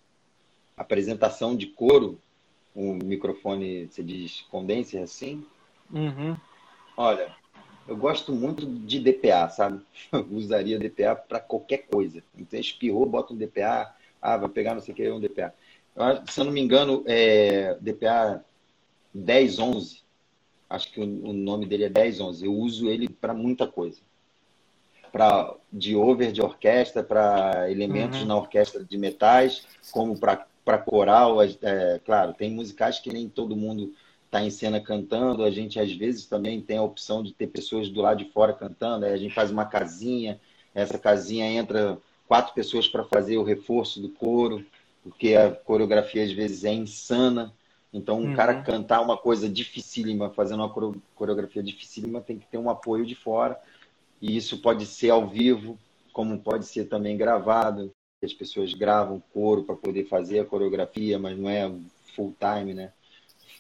apresentação de coro, um microfone, você diz condenser assim? Uhum. Olha, eu gosto muito de DPA, sabe? Eu usaria DPA para qualquer coisa. Então, espirrou, bota um DPA. Ah, vai pegar não sei o que, um DPA. Eu, se eu não me engano, é DPA 1011. Acho que o, o nome dele é 1011. Eu uso ele para muita coisa. Pra, de over de orquestra, para elementos uhum. na orquestra de metais, como para coral. É, claro, tem musicais que nem todo mundo está em cena cantando, a gente às vezes também tem a opção de ter pessoas do lado de fora cantando, aí a gente faz uma casinha, essa casinha entra quatro pessoas para fazer o reforço do coro, porque a coreografia às vezes é insana. Então, um uhum. cara cantar uma coisa dificílima, fazendo uma coreografia dificílima, tem que ter um apoio de fora. E isso pode ser ao vivo, como pode ser também gravado. As pessoas gravam coro para poder fazer a coreografia, mas não é full time, né?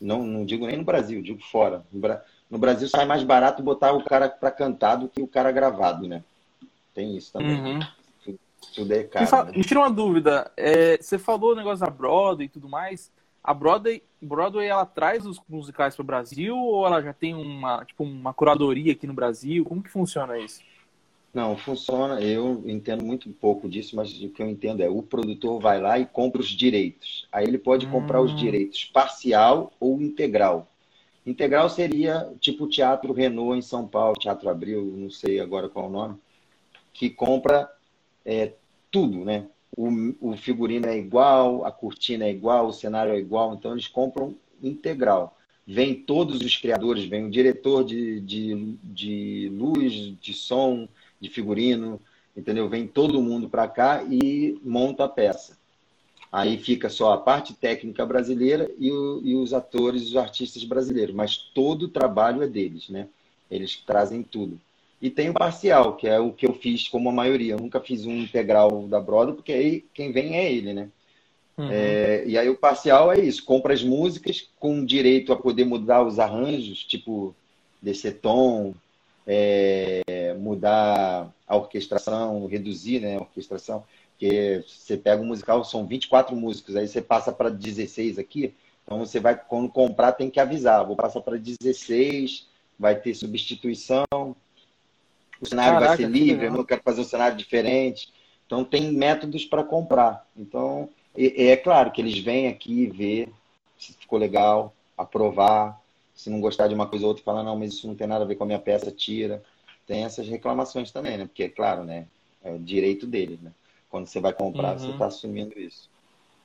Não, não digo nem no Brasil, digo fora. No Brasil sai mais barato botar o cara para cantar do que o cara gravado, né? Tem isso também. Uhum. Tudo, é caro. Me, fala, né? me tira uma dúvida. É, você falou o negócio da Broadway e tudo mais. A Broadway, Broadway ela traz os musicais para o Brasil ou ela já tem uma, tipo, uma curadoria aqui no Brasil? Como que funciona isso? Não, funciona. Eu entendo muito pouco disso, mas o que eu entendo é o produtor vai lá e compra os direitos. Aí ele pode comprar os hum. direitos parcial ou integral. Integral seria tipo o Teatro Renault em São Paulo, Teatro Abril, não sei agora qual é o nome, que compra é, tudo, né? O, o figurino é igual, a cortina é igual, o cenário é igual, então eles compram integral. Vem todos os criadores, vem o diretor de, de, de luz, de som, de figurino, entendeu? Vem todo mundo para cá e monta a peça. Aí fica só a parte técnica brasileira e, o, e, os atores, os artistas brasileiros, mas todo o trabalho é deles, né? Eles trazem tudo. E tem o parcial, que é o que eu fiz como a maioria. Eu nunca fiz um integral da Broadway, porque aí quem vem é ele, né? Uhum. É, e aí o parcial é isso, compra as músicas com direito a poder mudar os arranjos, tipo descer tom, é, mudar a orquestração, reduzir né, a orquestração, porque você pega um musical, são 24 músicos, aí você passa para 16 aqui, então você vai, quando comprar, tem que avisar, vou passar para 16, vai ter substituição, o cenário Caraca, vai ser livre, eu não quero fazer um cenário diferente, então tem métodos para comprar. Então, é, é claro que eles vêm aqui ver se ficou legal, aprovar, se não gostar de uma coisa ou outra, fala, não, mas isso não tem nada a ver com a minha peça, tira. Tem essas reclamações também, né? Porque, é claro, né? É o direito deles, né? Quando você vai comprar, uhum. você está assumindo isso.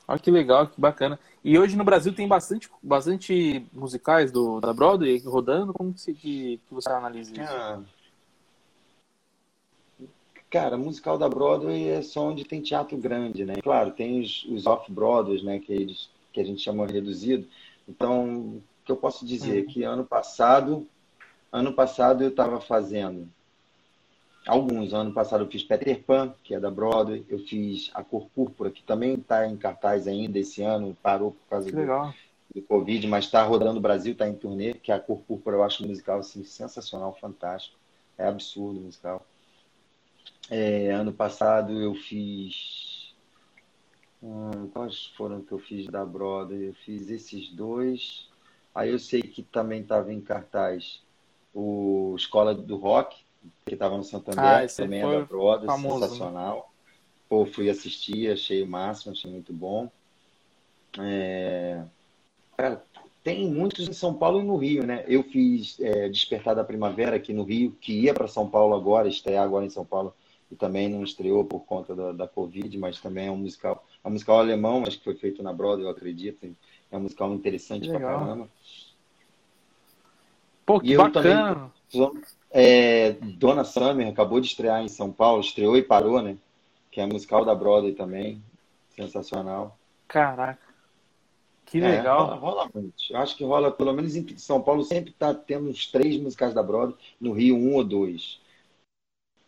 Olha que legal, que bacana. E hoje no Brasil tem bastante, bastante musicais do, da Broadway rodando. Como que, que, que você analisa isso? Ah. Cara, musical da Broadway é só onde tem teatro grande, né? Claro, tem os, os off-Broadways, né? Que, eles, que a gente chama reduzido. Então, que eu posso dizer? Uhum. Que ano passado, ano passado eu estava fazendo alguns. Ano passado eu fiz Peter Pan, que é da Broadway. Eu fiz A Cor Púrpura, que também está em cartaz ainda esse ano. Parou por causa do, do, Covid, mas está rodando o Brasil, está em turnê. Que é A Cor Púrpura eu acho um musical assim, sensacional, fantástico. É absurdo o musical. É, ano passado eu fiz. Hum, quais foram que eu fiz da Broadway? Eu fiz esses dois. Aí eu sei que também estava em cartaz o Escola do Rock, que estava no Santander, ah, também é da Broadway, famoso, né? sensacional. Né? Pô, fui assistir, achei o máximo, achei muito bom. É... Cara, tem muitos em São Paulo e no Rio, né? Eu fiz é, Despertar da Primavera aqui no Rio, que ia para São Paulo agora, estrear agora em São Paulo, e também não estreou por conta da, da Covid, mas também é um musical, é um musical alemão, mas que foi feito na Broadway, eu acredito. É um musical interessante pra caramba. Pô, que e bacana. também. É, Dona Summer acabou de estrear em São Paulo, estreou e parou, né? Que é musical da Broadway também. Sensacional. Caraca. Que é, legal. Rola, rola, muito. Eu acho que rola, pelo menos em São Paulo, sempre tá tendo uns três musicais da Broadway, no Rio, um ou dois.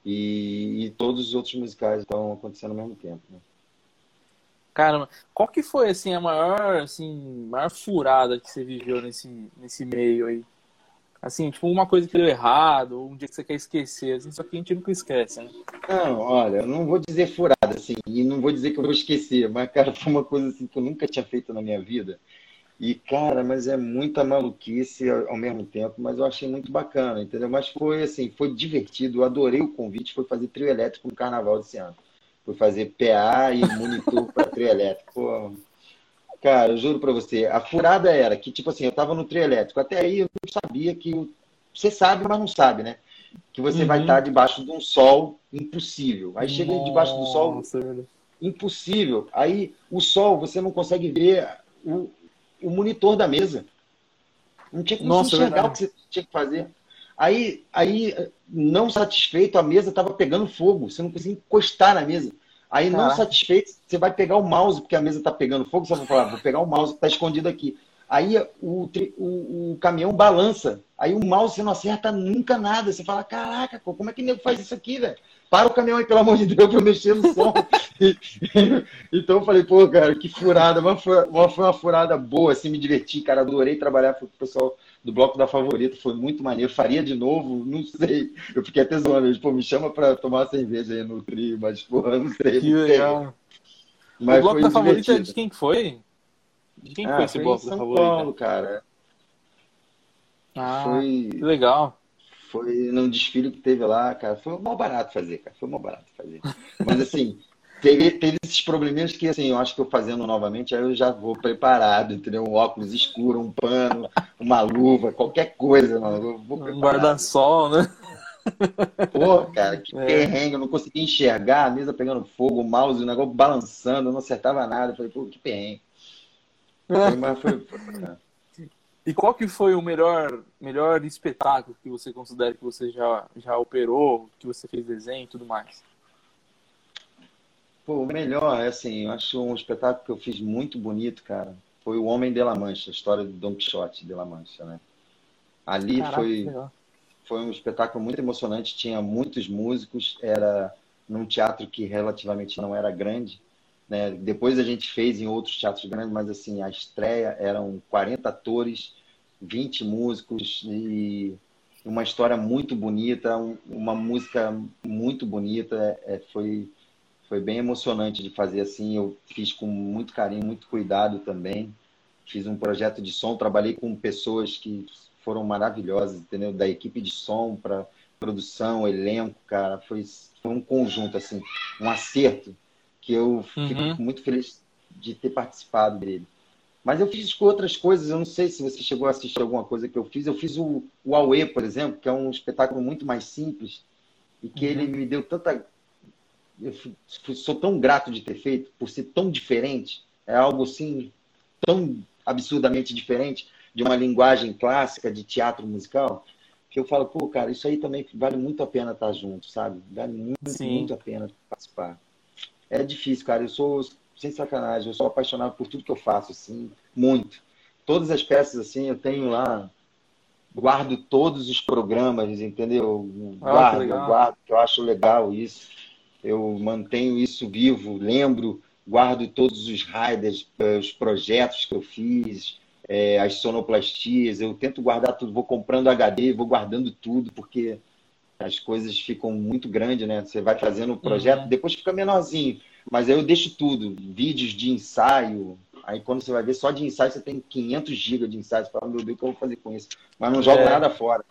E, e todos os outros musicais estão acontecendo ao mesmo tempo. Né? Caramba, qual que foi assim a maior, assim, maior furada que você viveu nesse, nesse meio aí? Assim, tipo, uma coisa que deu errado, um dia que você quer esquecer, assim, só que a gente nunca esquece, né? Não, olha, eu não vou dizer furada, assim, e não vou dizer que eu vou esquecer, mas, cara, foi uma coisa assim que eu nunca tinha feito na minha vida. E, cara, mas é muita maluquice ao mesmo tempo, mas eu achei muito bacana, entendeu? Mas foi assim, foi divertido, eu adorei o convite, foi fazer trio elétrico no carnaval desse ano. Foi fazer PA e monitor para trio elétrico. Pô, cara, eu juro para você, a furada era que, tipo assim, eu tava no trio elétrico, até aí eu não sabia que. Você sabe, mas não sabe, né? Que você uhum. vai estar debaixo de um sol impossível. Aí chega Nossa, debaixo do sol, impossível. Aí o sol, você não consegue ver o, o monitor da mesa. Não tinha como Nossa, enxergar o que você tinha que fazer. Aí, aí, não satisfeito, a mesa estava pegando fogo. Você não conseguia encostar na mesa. Aí, não satisfeito, você vai pegar o mouse, porque a mesa está pegando fogo. Você vai falar, vou pegar o mouse que está escondido aqui. Aí o, o, o, caminhão balança. Aí o mouse você não acerta nunca nada. Você fala, caraca, como é que nego faz isso aqui, velho? para o caminhão aí, pelo amor de Deus, para eu mexer no som. então eu falei, pô, cara, que furada, mas foi, foi uma furada boa, assim, me diverti, cara, adorei trabalhar com o pessoal do bloco da favorita, foi muito maneiro, faria de novo, não sei, eu fiquei até zoando, pô, me chama para tomar cerveja aí no trio, mas, pô, não sei. Que não legal. Mas o bloco da favorita de quem foi? De quem ah, foi esse foi bloco da favorita? Paulo, cara. Ah, foi... que legal. Foi num desfile que teve lá, cara. Foi mal barato fazer, cara. Foi mal barato fazer. Mas assim, teve, teve esses probleminhas que, assim, eu acho que eu fazendo novamente, aí eu já vou preparado, entendeu? Um óculos escuro, um pano, uma luva, qualquer coisa, mano. um guarda-sol, né? Pô, cara, que é. perrengue, eu não conseguia enxergar, a mesa pegando fogo, o mouse, o negócio balançando, eu não acertava nada. Eu falei, pô, que perrengue. Mas foi, foi, foi, e qual que foi o melhor, melhor espetáculo que você considera que você já, já operou, que você fez desenho e tudo mais? Pô, o melhor, é assim, eu acho um espetáculo que eu fiz muito bonito, cara. Foi o Homem de La Mancha, a história do Don Quixote de La Mancha, né? Ali Caraca, foi, foi um espetáculo muito emocionante, tinha muitos músicos, era num teatro que relativamente não era grande, né? Depois a gente fez em outros teatros grandes, mas assim, a estreia eram 40 atores, 20 músicos e uma história muito bonita, uma música muito bonita. É, foi, foi bem emocionante de fazer assim. Eu fiz com muito carinho, muito cuidado também. Fiz um projeto de som, trabalhei com pessoas que foram maravilhosas, entendeu? Da equipe de som para produção, elenco, cara, foi, foi um conjunto assim, um acerto que eu fico uhum. muito feliz de ter participado dele. Mas eu fiz outras coisas, eu não sei se você chegou a assistir alguma coisa que eu fiz. Eu fiz o, o Aue, por exemplo, que é um espetáculo muito mais simples e que uhum. ele me deu tanta. Eu sou tão grato de ter feito, por ser tão diferente. É algo assim, tão absurdamente diferente de uma linguagem clássica de teatro musical, que eu falo, pô, cara, isso aí também vale muito a pena estar junto, sabe? Vale muito, muito a pena participar é difícil, cara. Eu sou, sem sacanagem, eu sou apaixonado por tudo que eu faço, assim, muito. Todas as peças, assim, eu tenho lá, guardo todos os programas, entendeu? Ah, guardo, ah, guardo, que eu acho legal isso. Eu mantenho isso vivo, lembro, guardo todos os riders, os projetos que eu fiz, é, as sonoplastias, eu tento guardar tudo, vou comprando HD, vou guardando tudo, porque as coisas ficam muito grandes, né? Você vai fazendo o projeto, uhum. depois fica menorzinho. Mas aí eu deixo tudo, vídeos de ensaio. Aí quando você vai ver só de ensaio, você tem 500 GB de ensaio. Você fala, meu Deus, o que eu vou fazer com isso? Mas não jogo é... nada fora.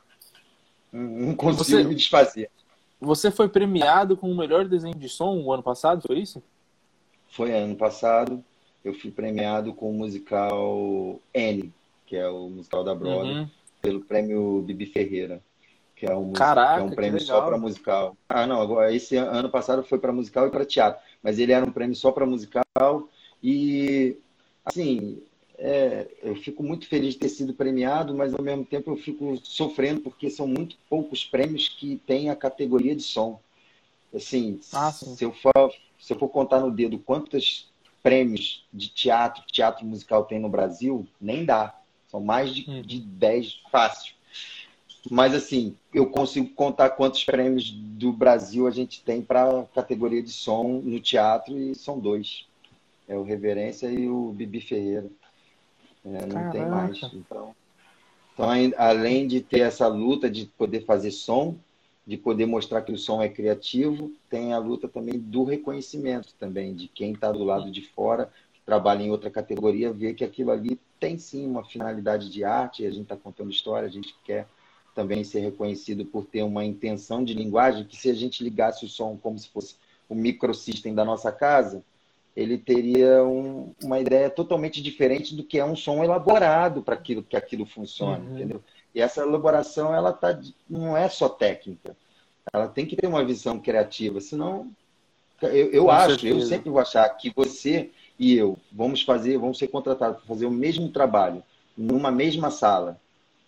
Não consigo você... me desfazer. Você foi premiado com o melhor desenho de som o ano passado, foi isso? Foi ano passado. Eu fui premiado com o musical N, que é o musical da Broadway, uhum. pelo prêmio Bibi Ferreira. que é um, Caraca, que é um prêmio só para musical. Ah, não, agora esse ano passado foi para musical e para teatro, mas ele era um prêmio só para musical e assim, é, eu fico muito feliz de ter sido premiado, mas ao mesmo tempo eu fico sofrendo porque são muito poucos prêmios que têm a categoria de som. Assim, ah, se, eu for, se eu for contar no dedo quantos prêmios de teatro, teatro musical tem no Brasil, nem dá. São mais de, hum. de 10 fácil. Mas, assim, eu consigo contar quantos prêmios do Brasil a gente tem para categoria de som no teatro e são dois. É o Reverência e o Bibi Ferreira. É, não Caraca. tem mais. Então, então, além de ter essa luta de poder fazer som, de poder mostrar que o som é criativo, tem a luta também do reconhecimento também, de quem está do lado de fora, que trabalha em outra categoria, ver que aquilo ali tem sim uma finalidade de arte, a gente está contando história, a gente quer também ser reconhecido por ter uma intenção de linguagem, que se a gente ligasse o som como se fosse o microsystem da nossa casa, ele teria um, uma ideia totalmente diferente do que é um som elaborado para aquilo que aquilo funcione, uhum. entendeu? E essa elaboração ela tá não é só técnica, ela tem que ter uma visão criativa, senão eu, eu acho, certeza. eu sempre vou achar que você e eu vamos fazer, vamos ser contratados para fazer o mesmo trabalho numa mesma sala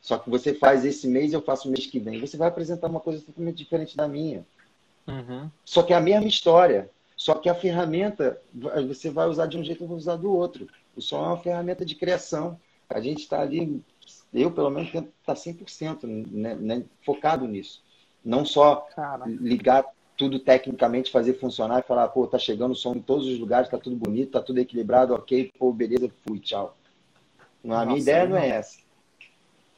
só que você faz esse mês, eu faço o mês que vem. Você vai apresentar uma coisa totalmente diferente da minha. Uhum. Só que é a mesma história. Só que a ferramenta você vai usar de um jeito, eu vou usar do outro. O som é uma ferramenta de criação. A gente está ali, eu pelo menos tento estar 100% né, né, focado nisso. Não só ligar tudo tecnicamente, fazer funcionar e falar, pô, tá chegando o som em todos os lugares, tá tudo bonito, tá tudo equilibrado, ok, pô, beleza, fui, tchau. a minha ideia não é essa.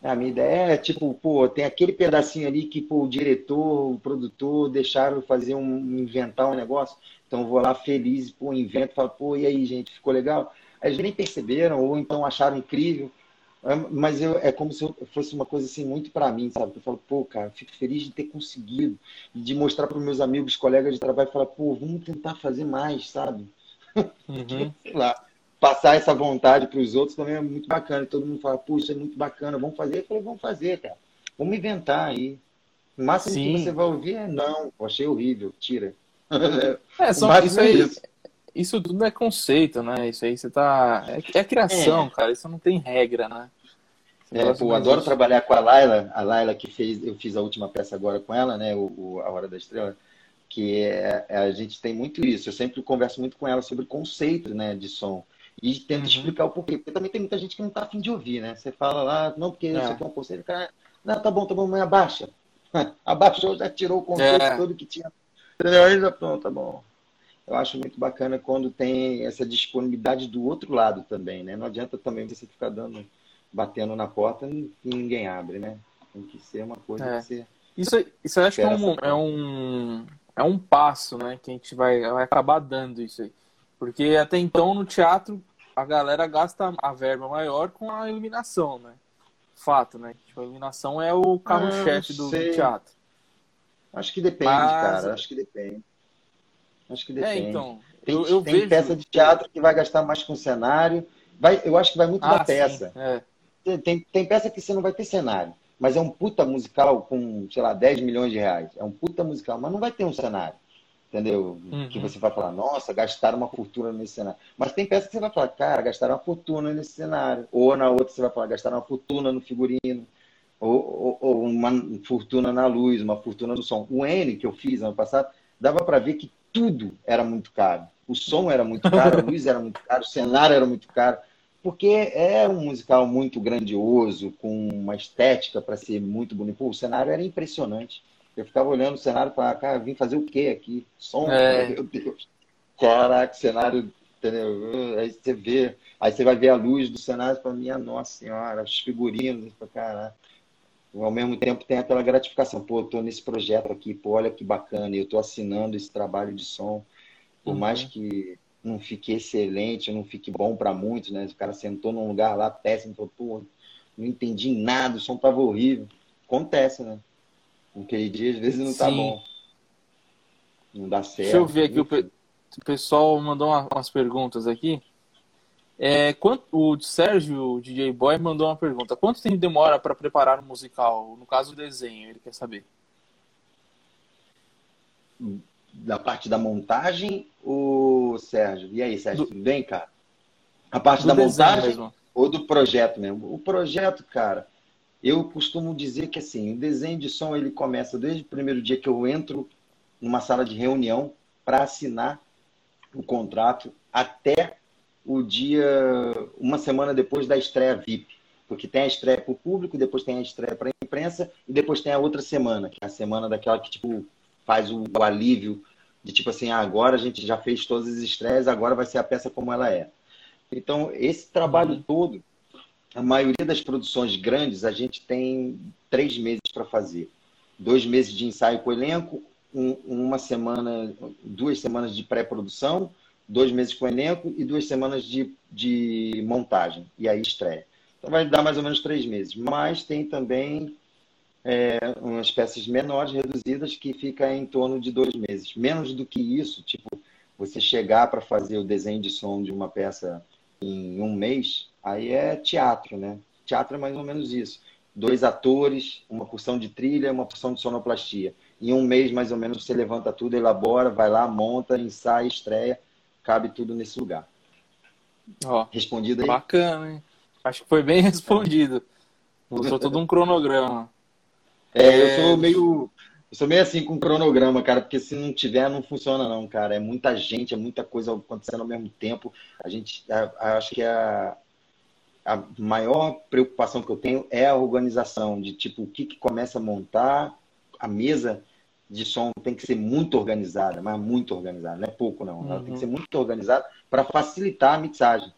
A minha ideia é, tipo, pô, tem aquele pedacinho ali que pô, o diretor, o produtor deixaram fazer um, inventar um negócio, então eu vou lá feliz, pô, invento, falo, pô, e aí, gente, ficou legal? Eles nem perceberam, ou então acharam incrível, mas eu, é como se fosse uma coisa assim muito para mim, sabe? Eu falo, pô, cara, fico feliz de ter conseguido, e de mostrar para meus amigos, colegas de trabalho, falar, pô, vamos tentar fazer mais, sabe? Uhum. Sei lá passar essa vontade para os outros também é muito bacana. Todo mundo fala, puxa, é muito bacana, vamos fazer. Eu falei, vamos fazer, cara. Vamos inventar aí. O máximo Sim. que você vai ouvir é não, achei horrível, tira. É, só, isso, aí, isso. isso tudo é conceito, né? Isso aí você tá. É, é criação, é. cara. Isso não tem regra, né? É, pô, adoro trabalhar com a Laila, a Laila que fez, eu fiz a última peça agora com ela, né? O, o a Hora da Estrela, que é, é, a gente tem muito isso. Eu sempre converso muito com ela sobre conceito, né, de som. E tenta uhum. explicar o porquê. Porque também tem muita gente que não está afim de ouvir, né? Você fala lá, não, porque é. isso aqui é um conselho, cara, não, tá bom, tá bom, mas abaixa. Abaixou, já tirou o conceito é. todo que tinha. Aí já pronto, tá bom. Eu acho muito bacana quando tem essa disponibilidade do outro lado também, né? Não adianta também você ficar dando, batendo na porta e ninguém abre, né? Tem que ser uma coisa é. que você. Isso, isso eu acho que é um, é um, é um passo, né? Que a gente vai, vai acabar dando isso aí. Porque até então no teatro a galera gasta a verba maior com a iluminação, né? Fato, né? Tipo, a iluminação é o carro-chefe do, do, teatro. Acho que depende, Mas... cara. Acho que depende. Acho que é, depende. É, então. Tem, eu, eu tem vejo... peça de teatro que vai gastar mais com cenário. Vai, eu acho que vai muito ah, da peça. Sim, é. tem, tem peça que você não vai ter cenário. Mas é um puta musical com, sei lá, 10 milhões de reais. É um puta musical, mas não vai ter um cenário entendeu? Uhum. Que você vai falar, nossa, gastaram uma fortuna nesse cenário. Mas tem peças que você vai falar, cara, gastaram uma fortuna nesse cenário. Ou na outra você vai falar, gastaram uma fortuna no figurino. Ou, ou, ou uma fortuna na luz, uma fortuna no som. O N que eu fiz ano passado, dava para ver que tudo era muito caro. O som era muito caro, a luz era muito caro, o cenário era muito caro. Porque é um musical muito grandioso, com uma estética para ser muito bonito. Pô, o cenário era impressionante. Eu ficava olhando o cenário e falava, cara, vim fazer o quê aqui? Som, é. meu Deus. Caraca, cenário, entendeu? Aí você vê, aí você vai ver a luz do cenário e fala, minha nossa senhora, os figurinos, caraca. Ao mesmo tempo tem aquela gratificação, pô, eu tô nesse projeto aqui, pô, olha que bacana, eu tô assinando esse trabalho de som, por uhum. mais que não fique excelente, não fique bom para muitos, né? O cara sentou num lugar lá péssimo, falou, pô, não entendi nada, o som tava horrível. Acontece, né? Naquele dia, às vezes, não tá Sim. bom. Não dá certo. Deixa eu ver aqui, o, pe... o pessoal mandou umas perguntas aqui. É, quanto, o Sérgio, o DJ Boy, mandou uma pergunta. Quanto tempo demora para preparar um musical? No caso, o desenho, ele quer saber. Da parte da montagem, o Sérgio? E aí, Sérgio, do, tudo bem, cara? A parte da montagem mesmo. ou do projeto mesmo? O projeto, cara, eu costumo dizer que assim, o desenho de som ele começa desde o primeiro dia que eu entro numa sala de reunião para assinar o contrato até o dia, uma semana depois da estreia VIP. Porque tem a estreia para o público, depois tem a estreia para a imprensa e depois tem a outra semana, que é a semana daquela que tipo, faz o, o alívio de tipo assim, ah, agora a gente já fez todas as estreias, agora vai ser a peça como ela é. Então, esse trabalho uhum. todo, a maioria das produções grandes, a gente tem três meses para fazer. Dois meses de ensaio com o elenco, um, uma semana, duas semanas de pré-produção, dois meses com o elenco e duas semanas de, de montagem. E aí estreia. Então vai dar mais ou menos três meses. Mas tem também é, umas peças menores, reduzidas, que fica em torno de dois meses. Menos do que isso, tipo, você chegar para fazer o desenho de som de uma peça em um mês, aí é teatro, né? Teatro é mais ou menos isso. Dois atores, uma porção de trilha, uma porção de sonoplastia. Em um mês, mais ou menos, você levanta tudo, elabora, vai lá, monta, ensaia, estreia cabe tudo nesse lugar. Ó, Respondido aí? Bacana, hein? Acho que foi bem respondido. Mostrou todo um cronograma. É, eu sou meio. Eu sou meio assim com cronograma, cara, porque se não tiver, não funciona, não, cara. É muita gente, é muita coisa acontecendo ao mesmo tempo. A gente. acho que a, a maior preocupação que eu tenho é a organização, de tipo, o que, que começa a montar, a mesa de som tem que ser muito organizada, mas muito organizada, não é pouco não. Ela tem que uhum. ser muito organizada para facilitar a mixagem.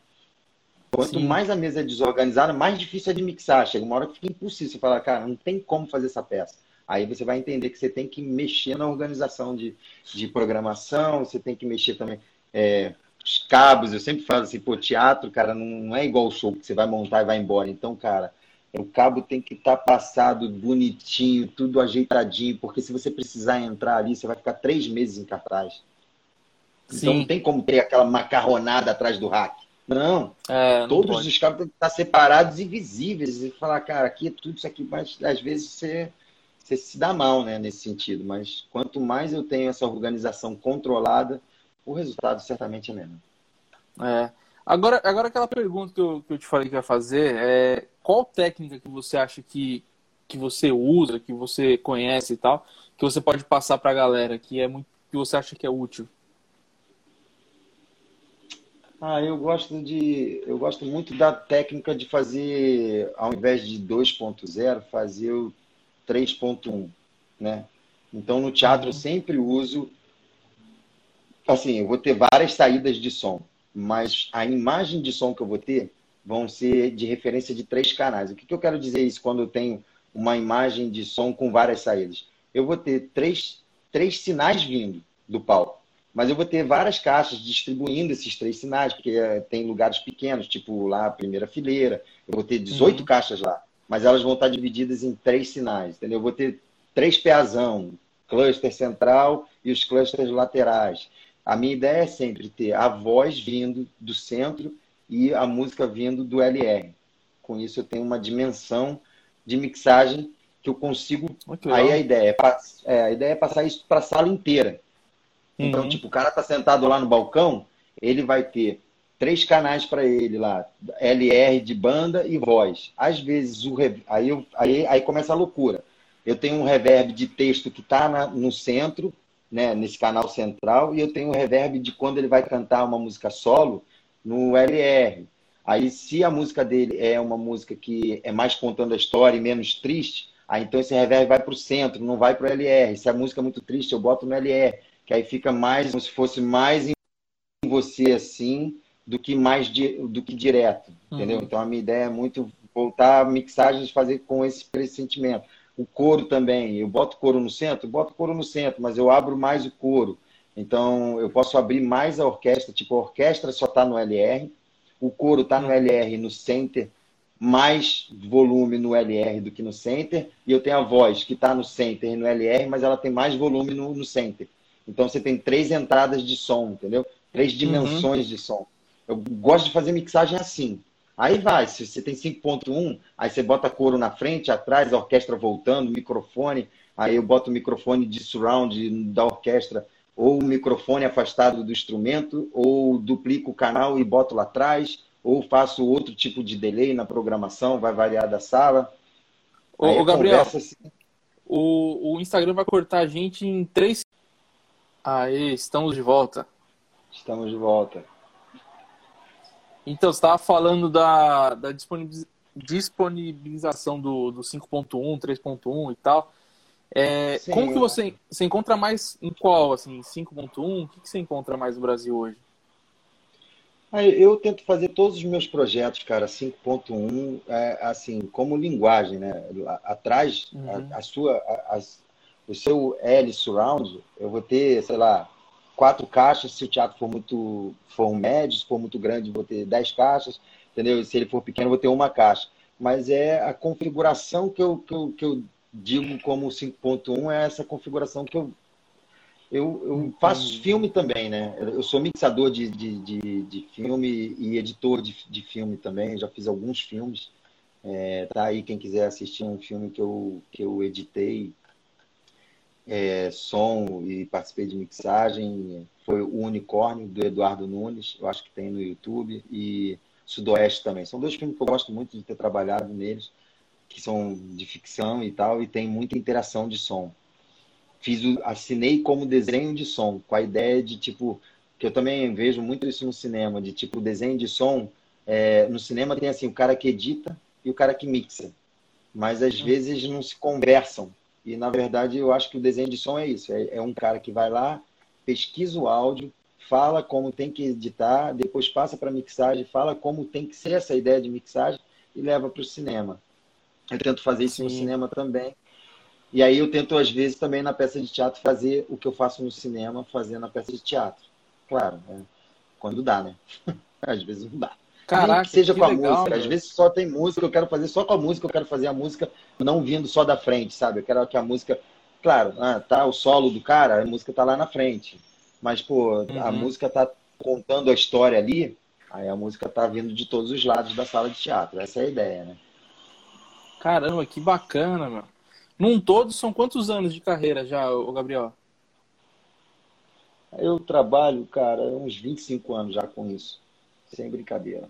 Quanto Sim. mais a mesa é desorganizada, mais difícil é de mixar. Chega uma hora que fica impossível. Você fala, cara, não tem como fazer essa peça. Aí você vai entender que você tem que mexer na organização de, de programação, você tem que mexer também é, os cabos. Eu sempre falo assim, pô, teatro, cara, não, não é igual o show que você vai montar e vai embora. Então, cara, o cabo tem que estar tá passado bonitinho, tudo ajeitadinho, porque se você precisar entrar ali, você vai ficar três meses em cartaz. Então Sim. não tem como ter aquela macarronada atrás do rack. Não. É, não Todos pode. os cabos têm que estar separados e visíveis. E falar, cara, aqui é tudo isso aqui, mas às vezes você, você se dá mal né, nesse sentido. Mas quanto mais eu tenho essa organização controlada, o resultado certamente é menor. É. Agora, agora aquela pergunta que eu, que eu te falei que ia fazer é qual técnica que você acha que, que você usa, que você conhece e tal, que você pode passar para a galera que é muito que você acha que é útil? Ah, eu gosto de eu gosto muito da técnica de fazer ao invés de 2.0, fazer o 3.1, né? Então no teatro eu uhum. sempre uso assim, eu vou ter várias saídas de som mas a imagem de som que eu vou ter vão ser de referência de três canais. O que, que eu quero dizer isso quando eu tenho uma imagem de som com várias saídas? Eu vou ter três, três sinais vindo do palco, mas eu vou ter várias caixas distribuindo esses três sinais, porque é, tem lugares pequenos, tipo lá a primeira fileira, eu vou ter 18 uhum. caixas lá, mas elas vão estar divididas em três sinais, entendeu? Eu vou ter três peazão, cluster central e os clusters laterais. A minha ideia é sempre ter a voz vindo do centro e a música vindo do LR. Com isso eu tenho uma dimensão de mixagem que eu consigo. Aí a ideia é, é, a ideia é passar isso para a sala inteira. Então, uhum. tipo, o cara tá sentado lá no balcão, ele vai ter três canais para ele lá, LR de banda e voz. Às vezes o aí, eu... aí, aí começa a loucura. Eu tenho um reverb de texto que está no centro né, nesse canal central, e eu tenho o reverb de quando ele vai cantar uma música solo no LR. Aí, se a música dele é uma música que é mais contando a história e menos triste, aí então esse reverb vai para o centro, não vai para o LR. Se a música é muito triste, eu boto no LR, que aí fica mais como se fosse mais em você assim do que mais do que direto, entendeu? Uhum. Então a minha ideia é muito voltar a mixagens fazer com esse pressentimento. O couro também, eu boto couro no centro, boto couro no centro, mas eu abro mais o couro. Então, eu posso abrir mais a orquestra, tipo, a orquestra só está no LR, o couro está no LR no center, mais volume no LR do que no center, e eu tenho a voz que está no center e no LR, mas ela tem mais volume no, no center. Então, você tem três entradas de som, entendeu? Três uhum. dimensões uhum. de som. Eu gosto de fazer mixagem assim. Aí vai, se você tem 5.1, aí você bota coro na frente, atrás, a orquestra voltando, microfone, aí eu boto o microfone de surround da orquestra, ou o microfone afastado do instrumento, ou duplico o canal e boto lá atrás, ou faço outro tipo de delay na programação, vai variar da sala. Ô, Gabriel, assim... o, o Instagram vai cortar a gente em três. Aí, estamos de volta. Estamos de volta. Então, você estava falando da, da disponibilização do, do 5.1, 3.1 e tal. É, como que você, você encontra mais em qual, assim, 5.1? O que, que você encontra mais no Brasil hoje? Eu tento fazer todos os meus projetos, cara, 5.1, é, assim, como linguagem, né? Atrás, uhum. a, a, sua, a, a, o seu L surround, eu vou ter, sei lá, quatro caixas, se o teatro for muito for um médio, se for muito grande, vou ter dez caixas, entendeu? Se ele for pequeno, vou ter uma caixa. Mas é a configuração que eu, que eu, que eu digo como 5.1 é essa configuração que eu eu, eu faço filme também, né? Eu sou mixador de, de, de, de filme e editor de, de filme também. Já fiz alguns filmes. É, tá aí quem quiser assistir um filme que eu, que eu editei é, som e participei de mixagem. Foi o Unicórnio, do Eduardo Nunes, eu acho que tem no YouTube, e Sudoeste também. São dois filmes que eu gosto muito de ter trabalhado neles, que são de ficção e tal, e tem muita interação de som. Fiz o, assinei como desenho de som, com a ideia de tipo, que eu também vejo muito isso no cinema, de tipo, desenho de som. É, no cinema tem assim, o cara que edita e o cara que mixa. Mas às hum. vezes não se conversam e, na verdade, eu acho que o desenho de som é isso. É, é um cara que vai lá, pesquisa o áudio, fala como tem que editar, depois passa para mixagem, fala como tem que ser essa ideia de mixagem e leva para o cinema. Eu tento fazer isso Sim. no cinema também. E aí eu tento, às vezes, também na peça de teatro, fazer o que eu faço no cinema, fazer na peça de teatro. Claro, né? quando dá, né? às vezes não dá. Caraca, que seja com a legal, música. Às vezes só tem música, eu quero fazer só com a música, eu quero fazer a música não vindo só da frente, sabe? Eu quero que a música. Claro, ah, tá o solo do cara, a música tá lá na frente. Mas, pô, uhum. a música tá contando a história ali, aí a música tá vindo de todos os lados da sala de teatro. Essa é a ideia, né? Caramba, que bacana, meu. Num todo, são quantos anos de carreira já, o Gabriel? Eu trabalho, cara, uns 25 anos já com isso. Sem brincadeira.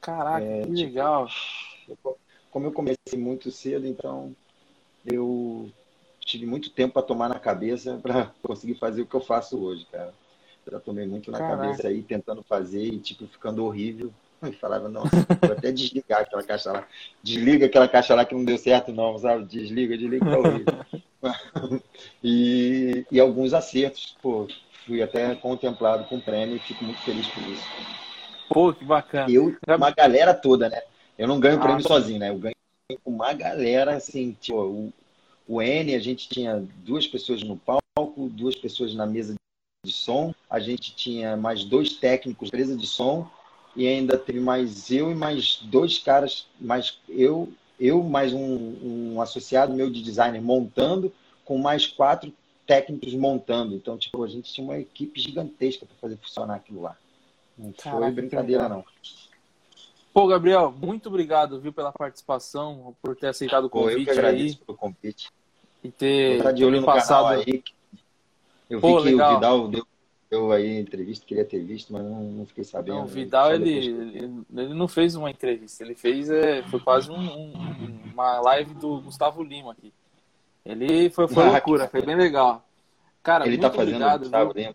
Caraca, é, que tipo, legal. Como eu comecei muito cedo, então eu tive muito tempo para tomar na cabeça para conseguir fazer o que eu faço hoje, cara. Já tomei muito na Caraca. cabeça aí, tentando fazer e, tipo, ficando horrível. E falava, não, vou até desligar aquela caixa lá. Desliga aquela caixa lá que não deu certo, não, sabe? Desliga, desliga, tá horrível. e, e alguns acertos, pô, fui até contemplado com o prêmio e fico muito feliz por isso. Pô, que bacana. Eu, uma galera toda, né? Eu não ganho ah, prêmio sozinho, né? Eu ganho com uma galera, assim, tipo, o, o N, a gente tinha duas pessoas no palco, duas pessoas na mesa de som, a gente tinha mais dois técnicos mesa de som, e ainda teve mais eu e mais dois caras, mais eu, eu mais um, um associado meu de designer montando, com mais quatro técnicos montando. Então, tipo, a gente tinha uma equipe gigantesca para fazer funcionar aquilo lá. Não Caraca, foi brincadeira, não. Pô, Gabriel, muito obrigado, viu, pela participação, por ter aceitado o convite Pô, eu que agradeço aí. pelo convite. E ter tá de olho no passado aí. Eu Pô, vi que legal. o Vidal deu, deu aí entrevista, queria ter visto, mas não, não fiquei sabendo. Não, o Vidal, ele, ele, ele, não fez uma entrevista, ele fez, é, foi quase um, um, uma live do Gustavo Lima aqui. Ele foi, foi ah, loucura, foi bem legal. Cara, ele tá fazendo obrigado, Gustavo viu? Lima.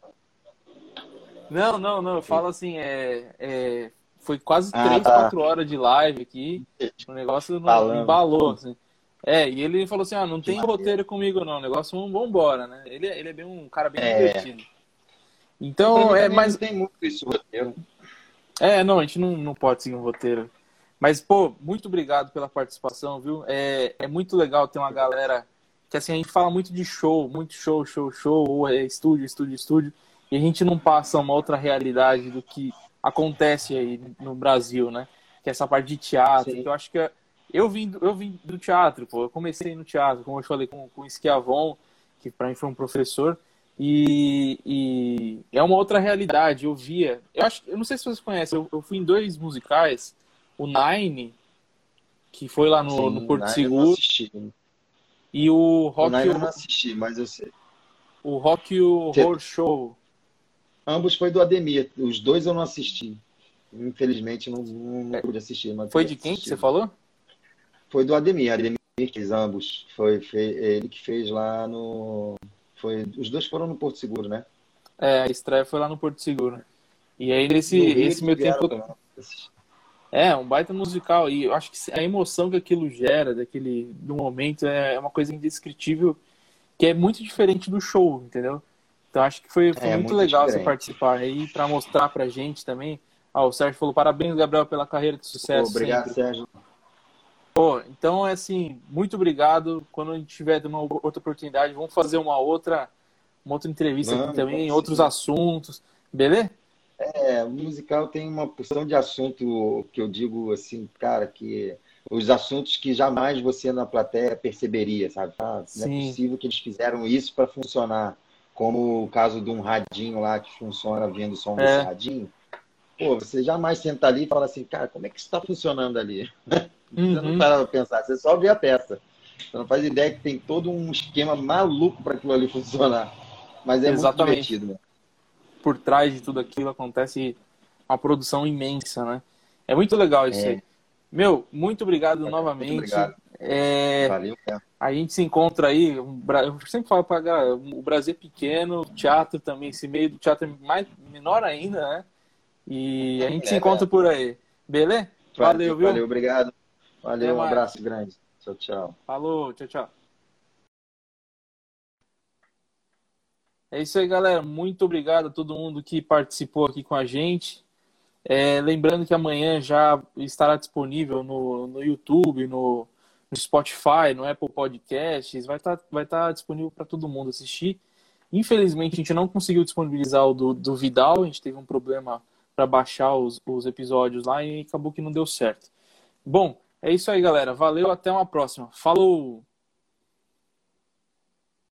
Não, não, não. Eu falo assim, é, é foi quase ah, 3, tá. 4 horas de live aqui. O negócio não embalou. Assim. É, e ele falou assim: ah, não tem roteiro comigo, não. O negócio vamos embora, né? Ele, é, ele é bem um cara bem é. divertido. Então, é, mas. Não tem muito isso, roteiro. É, não, a gente não, não pode seguir um roteiro. Mas, pô, muito obrigado pela participação, viu? É, é muito legal ter uma galera que, assim, a gente fala muito de show, muito show, show, show, ou é estúdio, estúdio, estúdio e a gente não passa uma outra realidade do que acontece aí no Brasil, né? Que é essa parte de teatro, que eu acho que é... eu vim, eu vim do teatro, pô. Eu comecei no teatro, como eu falei com, com o Esquiavon, que para mim foi um professor. E, e, é uma outra realidade. Eu via. Eu acho eu não sei se vocês conhecem, eu, eu fui em dois musicais, o Nine, que foi lá no, Sim, no Porto Nine Seguro. E o Rock. O Nine eu não assisti, mas eu sei. O Rock Horror Show. Ambos foi do Ademir. Os dois eu não assisti. Infelizmente não, não pude assistir. foi de quem que você falou? Foi do Ademir. Ademir fez ambos. Foi, foi ele que fez lá no. Foi, os dois foram no Porto Seguro, né? É, a estreia foi lá no Porto Seguro. E aí nesse esse meu tempo. É, um baita musical. E eu acho que a emoção que aquilo gera, daquele do momento, é uma coisa indescritível, que é muito diferente do show, entendeu? Então acho que foi, foi é, muito, muito, legal diferente. você participar aí para mostrar pra gente também. Ah, o Sérgio falou: parabéns, Gabriel, pela carreira de sucesso. Pô, obrigado, sempre. Sérgio. Pô, então é assim, muito obrigado. Quando a gente tiver uma outra oportunidade, vamos fazer uma outra, uma outra entrevista aqui também, outros assuntos, beleza? É, o musical tem uma porção de assunto que eu digo assim, cara, que os assuntos que jamais você na plateia perceberia, sabe? Ah, não é possível que eles fizeram isso para funcionar. Como o caso de um radinho lá que funciona vendo o som é. desse radinho. Pô, você jamais senta ali e fala assim, cara, como é que isso está funcionando ali? Uhum. Você não para pra pensar, você só vê a peça. Você não faz ideia que tem todo um esquema maluco para aquilo ali funcionar. Mas é Exatamente. muito divertido, né? Por trás de tudo aquilo acontece uma produção imensa, né? É muito legal isso é. aí. Meu, muito obrigado é, novamente. Muito obrigado. É... Valeu, cara. A gente se encontra aí. Eu sempre falo para galera, o Brasil é pequeno, o teatro também, esse meio do teatro é mais, menor ainda, né? E a gente é, se encontra por aí. Beleza? Valeu, viu? Valeu, obrigado. Valeu, um abraço grande. Tchau, tchau. Falou, tchau, tchau. É isso aí, galera. Muito obrigado a todo mundo que participou aqui com a gente. É, lembrando que amanhã já estará disponível no, no YouTube, no, no Spotify, no Apple Podcasts. Vai estar tá, vai tá disponível para todo mundo assistir. Infelizmente, a gente não conseguiu disponibilizar o do, do Vidal. A gente teve um problema para baixar os, os episódios lá e acabou que não deu certo. Bom, é isso aí, galera. Valeu, até uma próxima. Falou!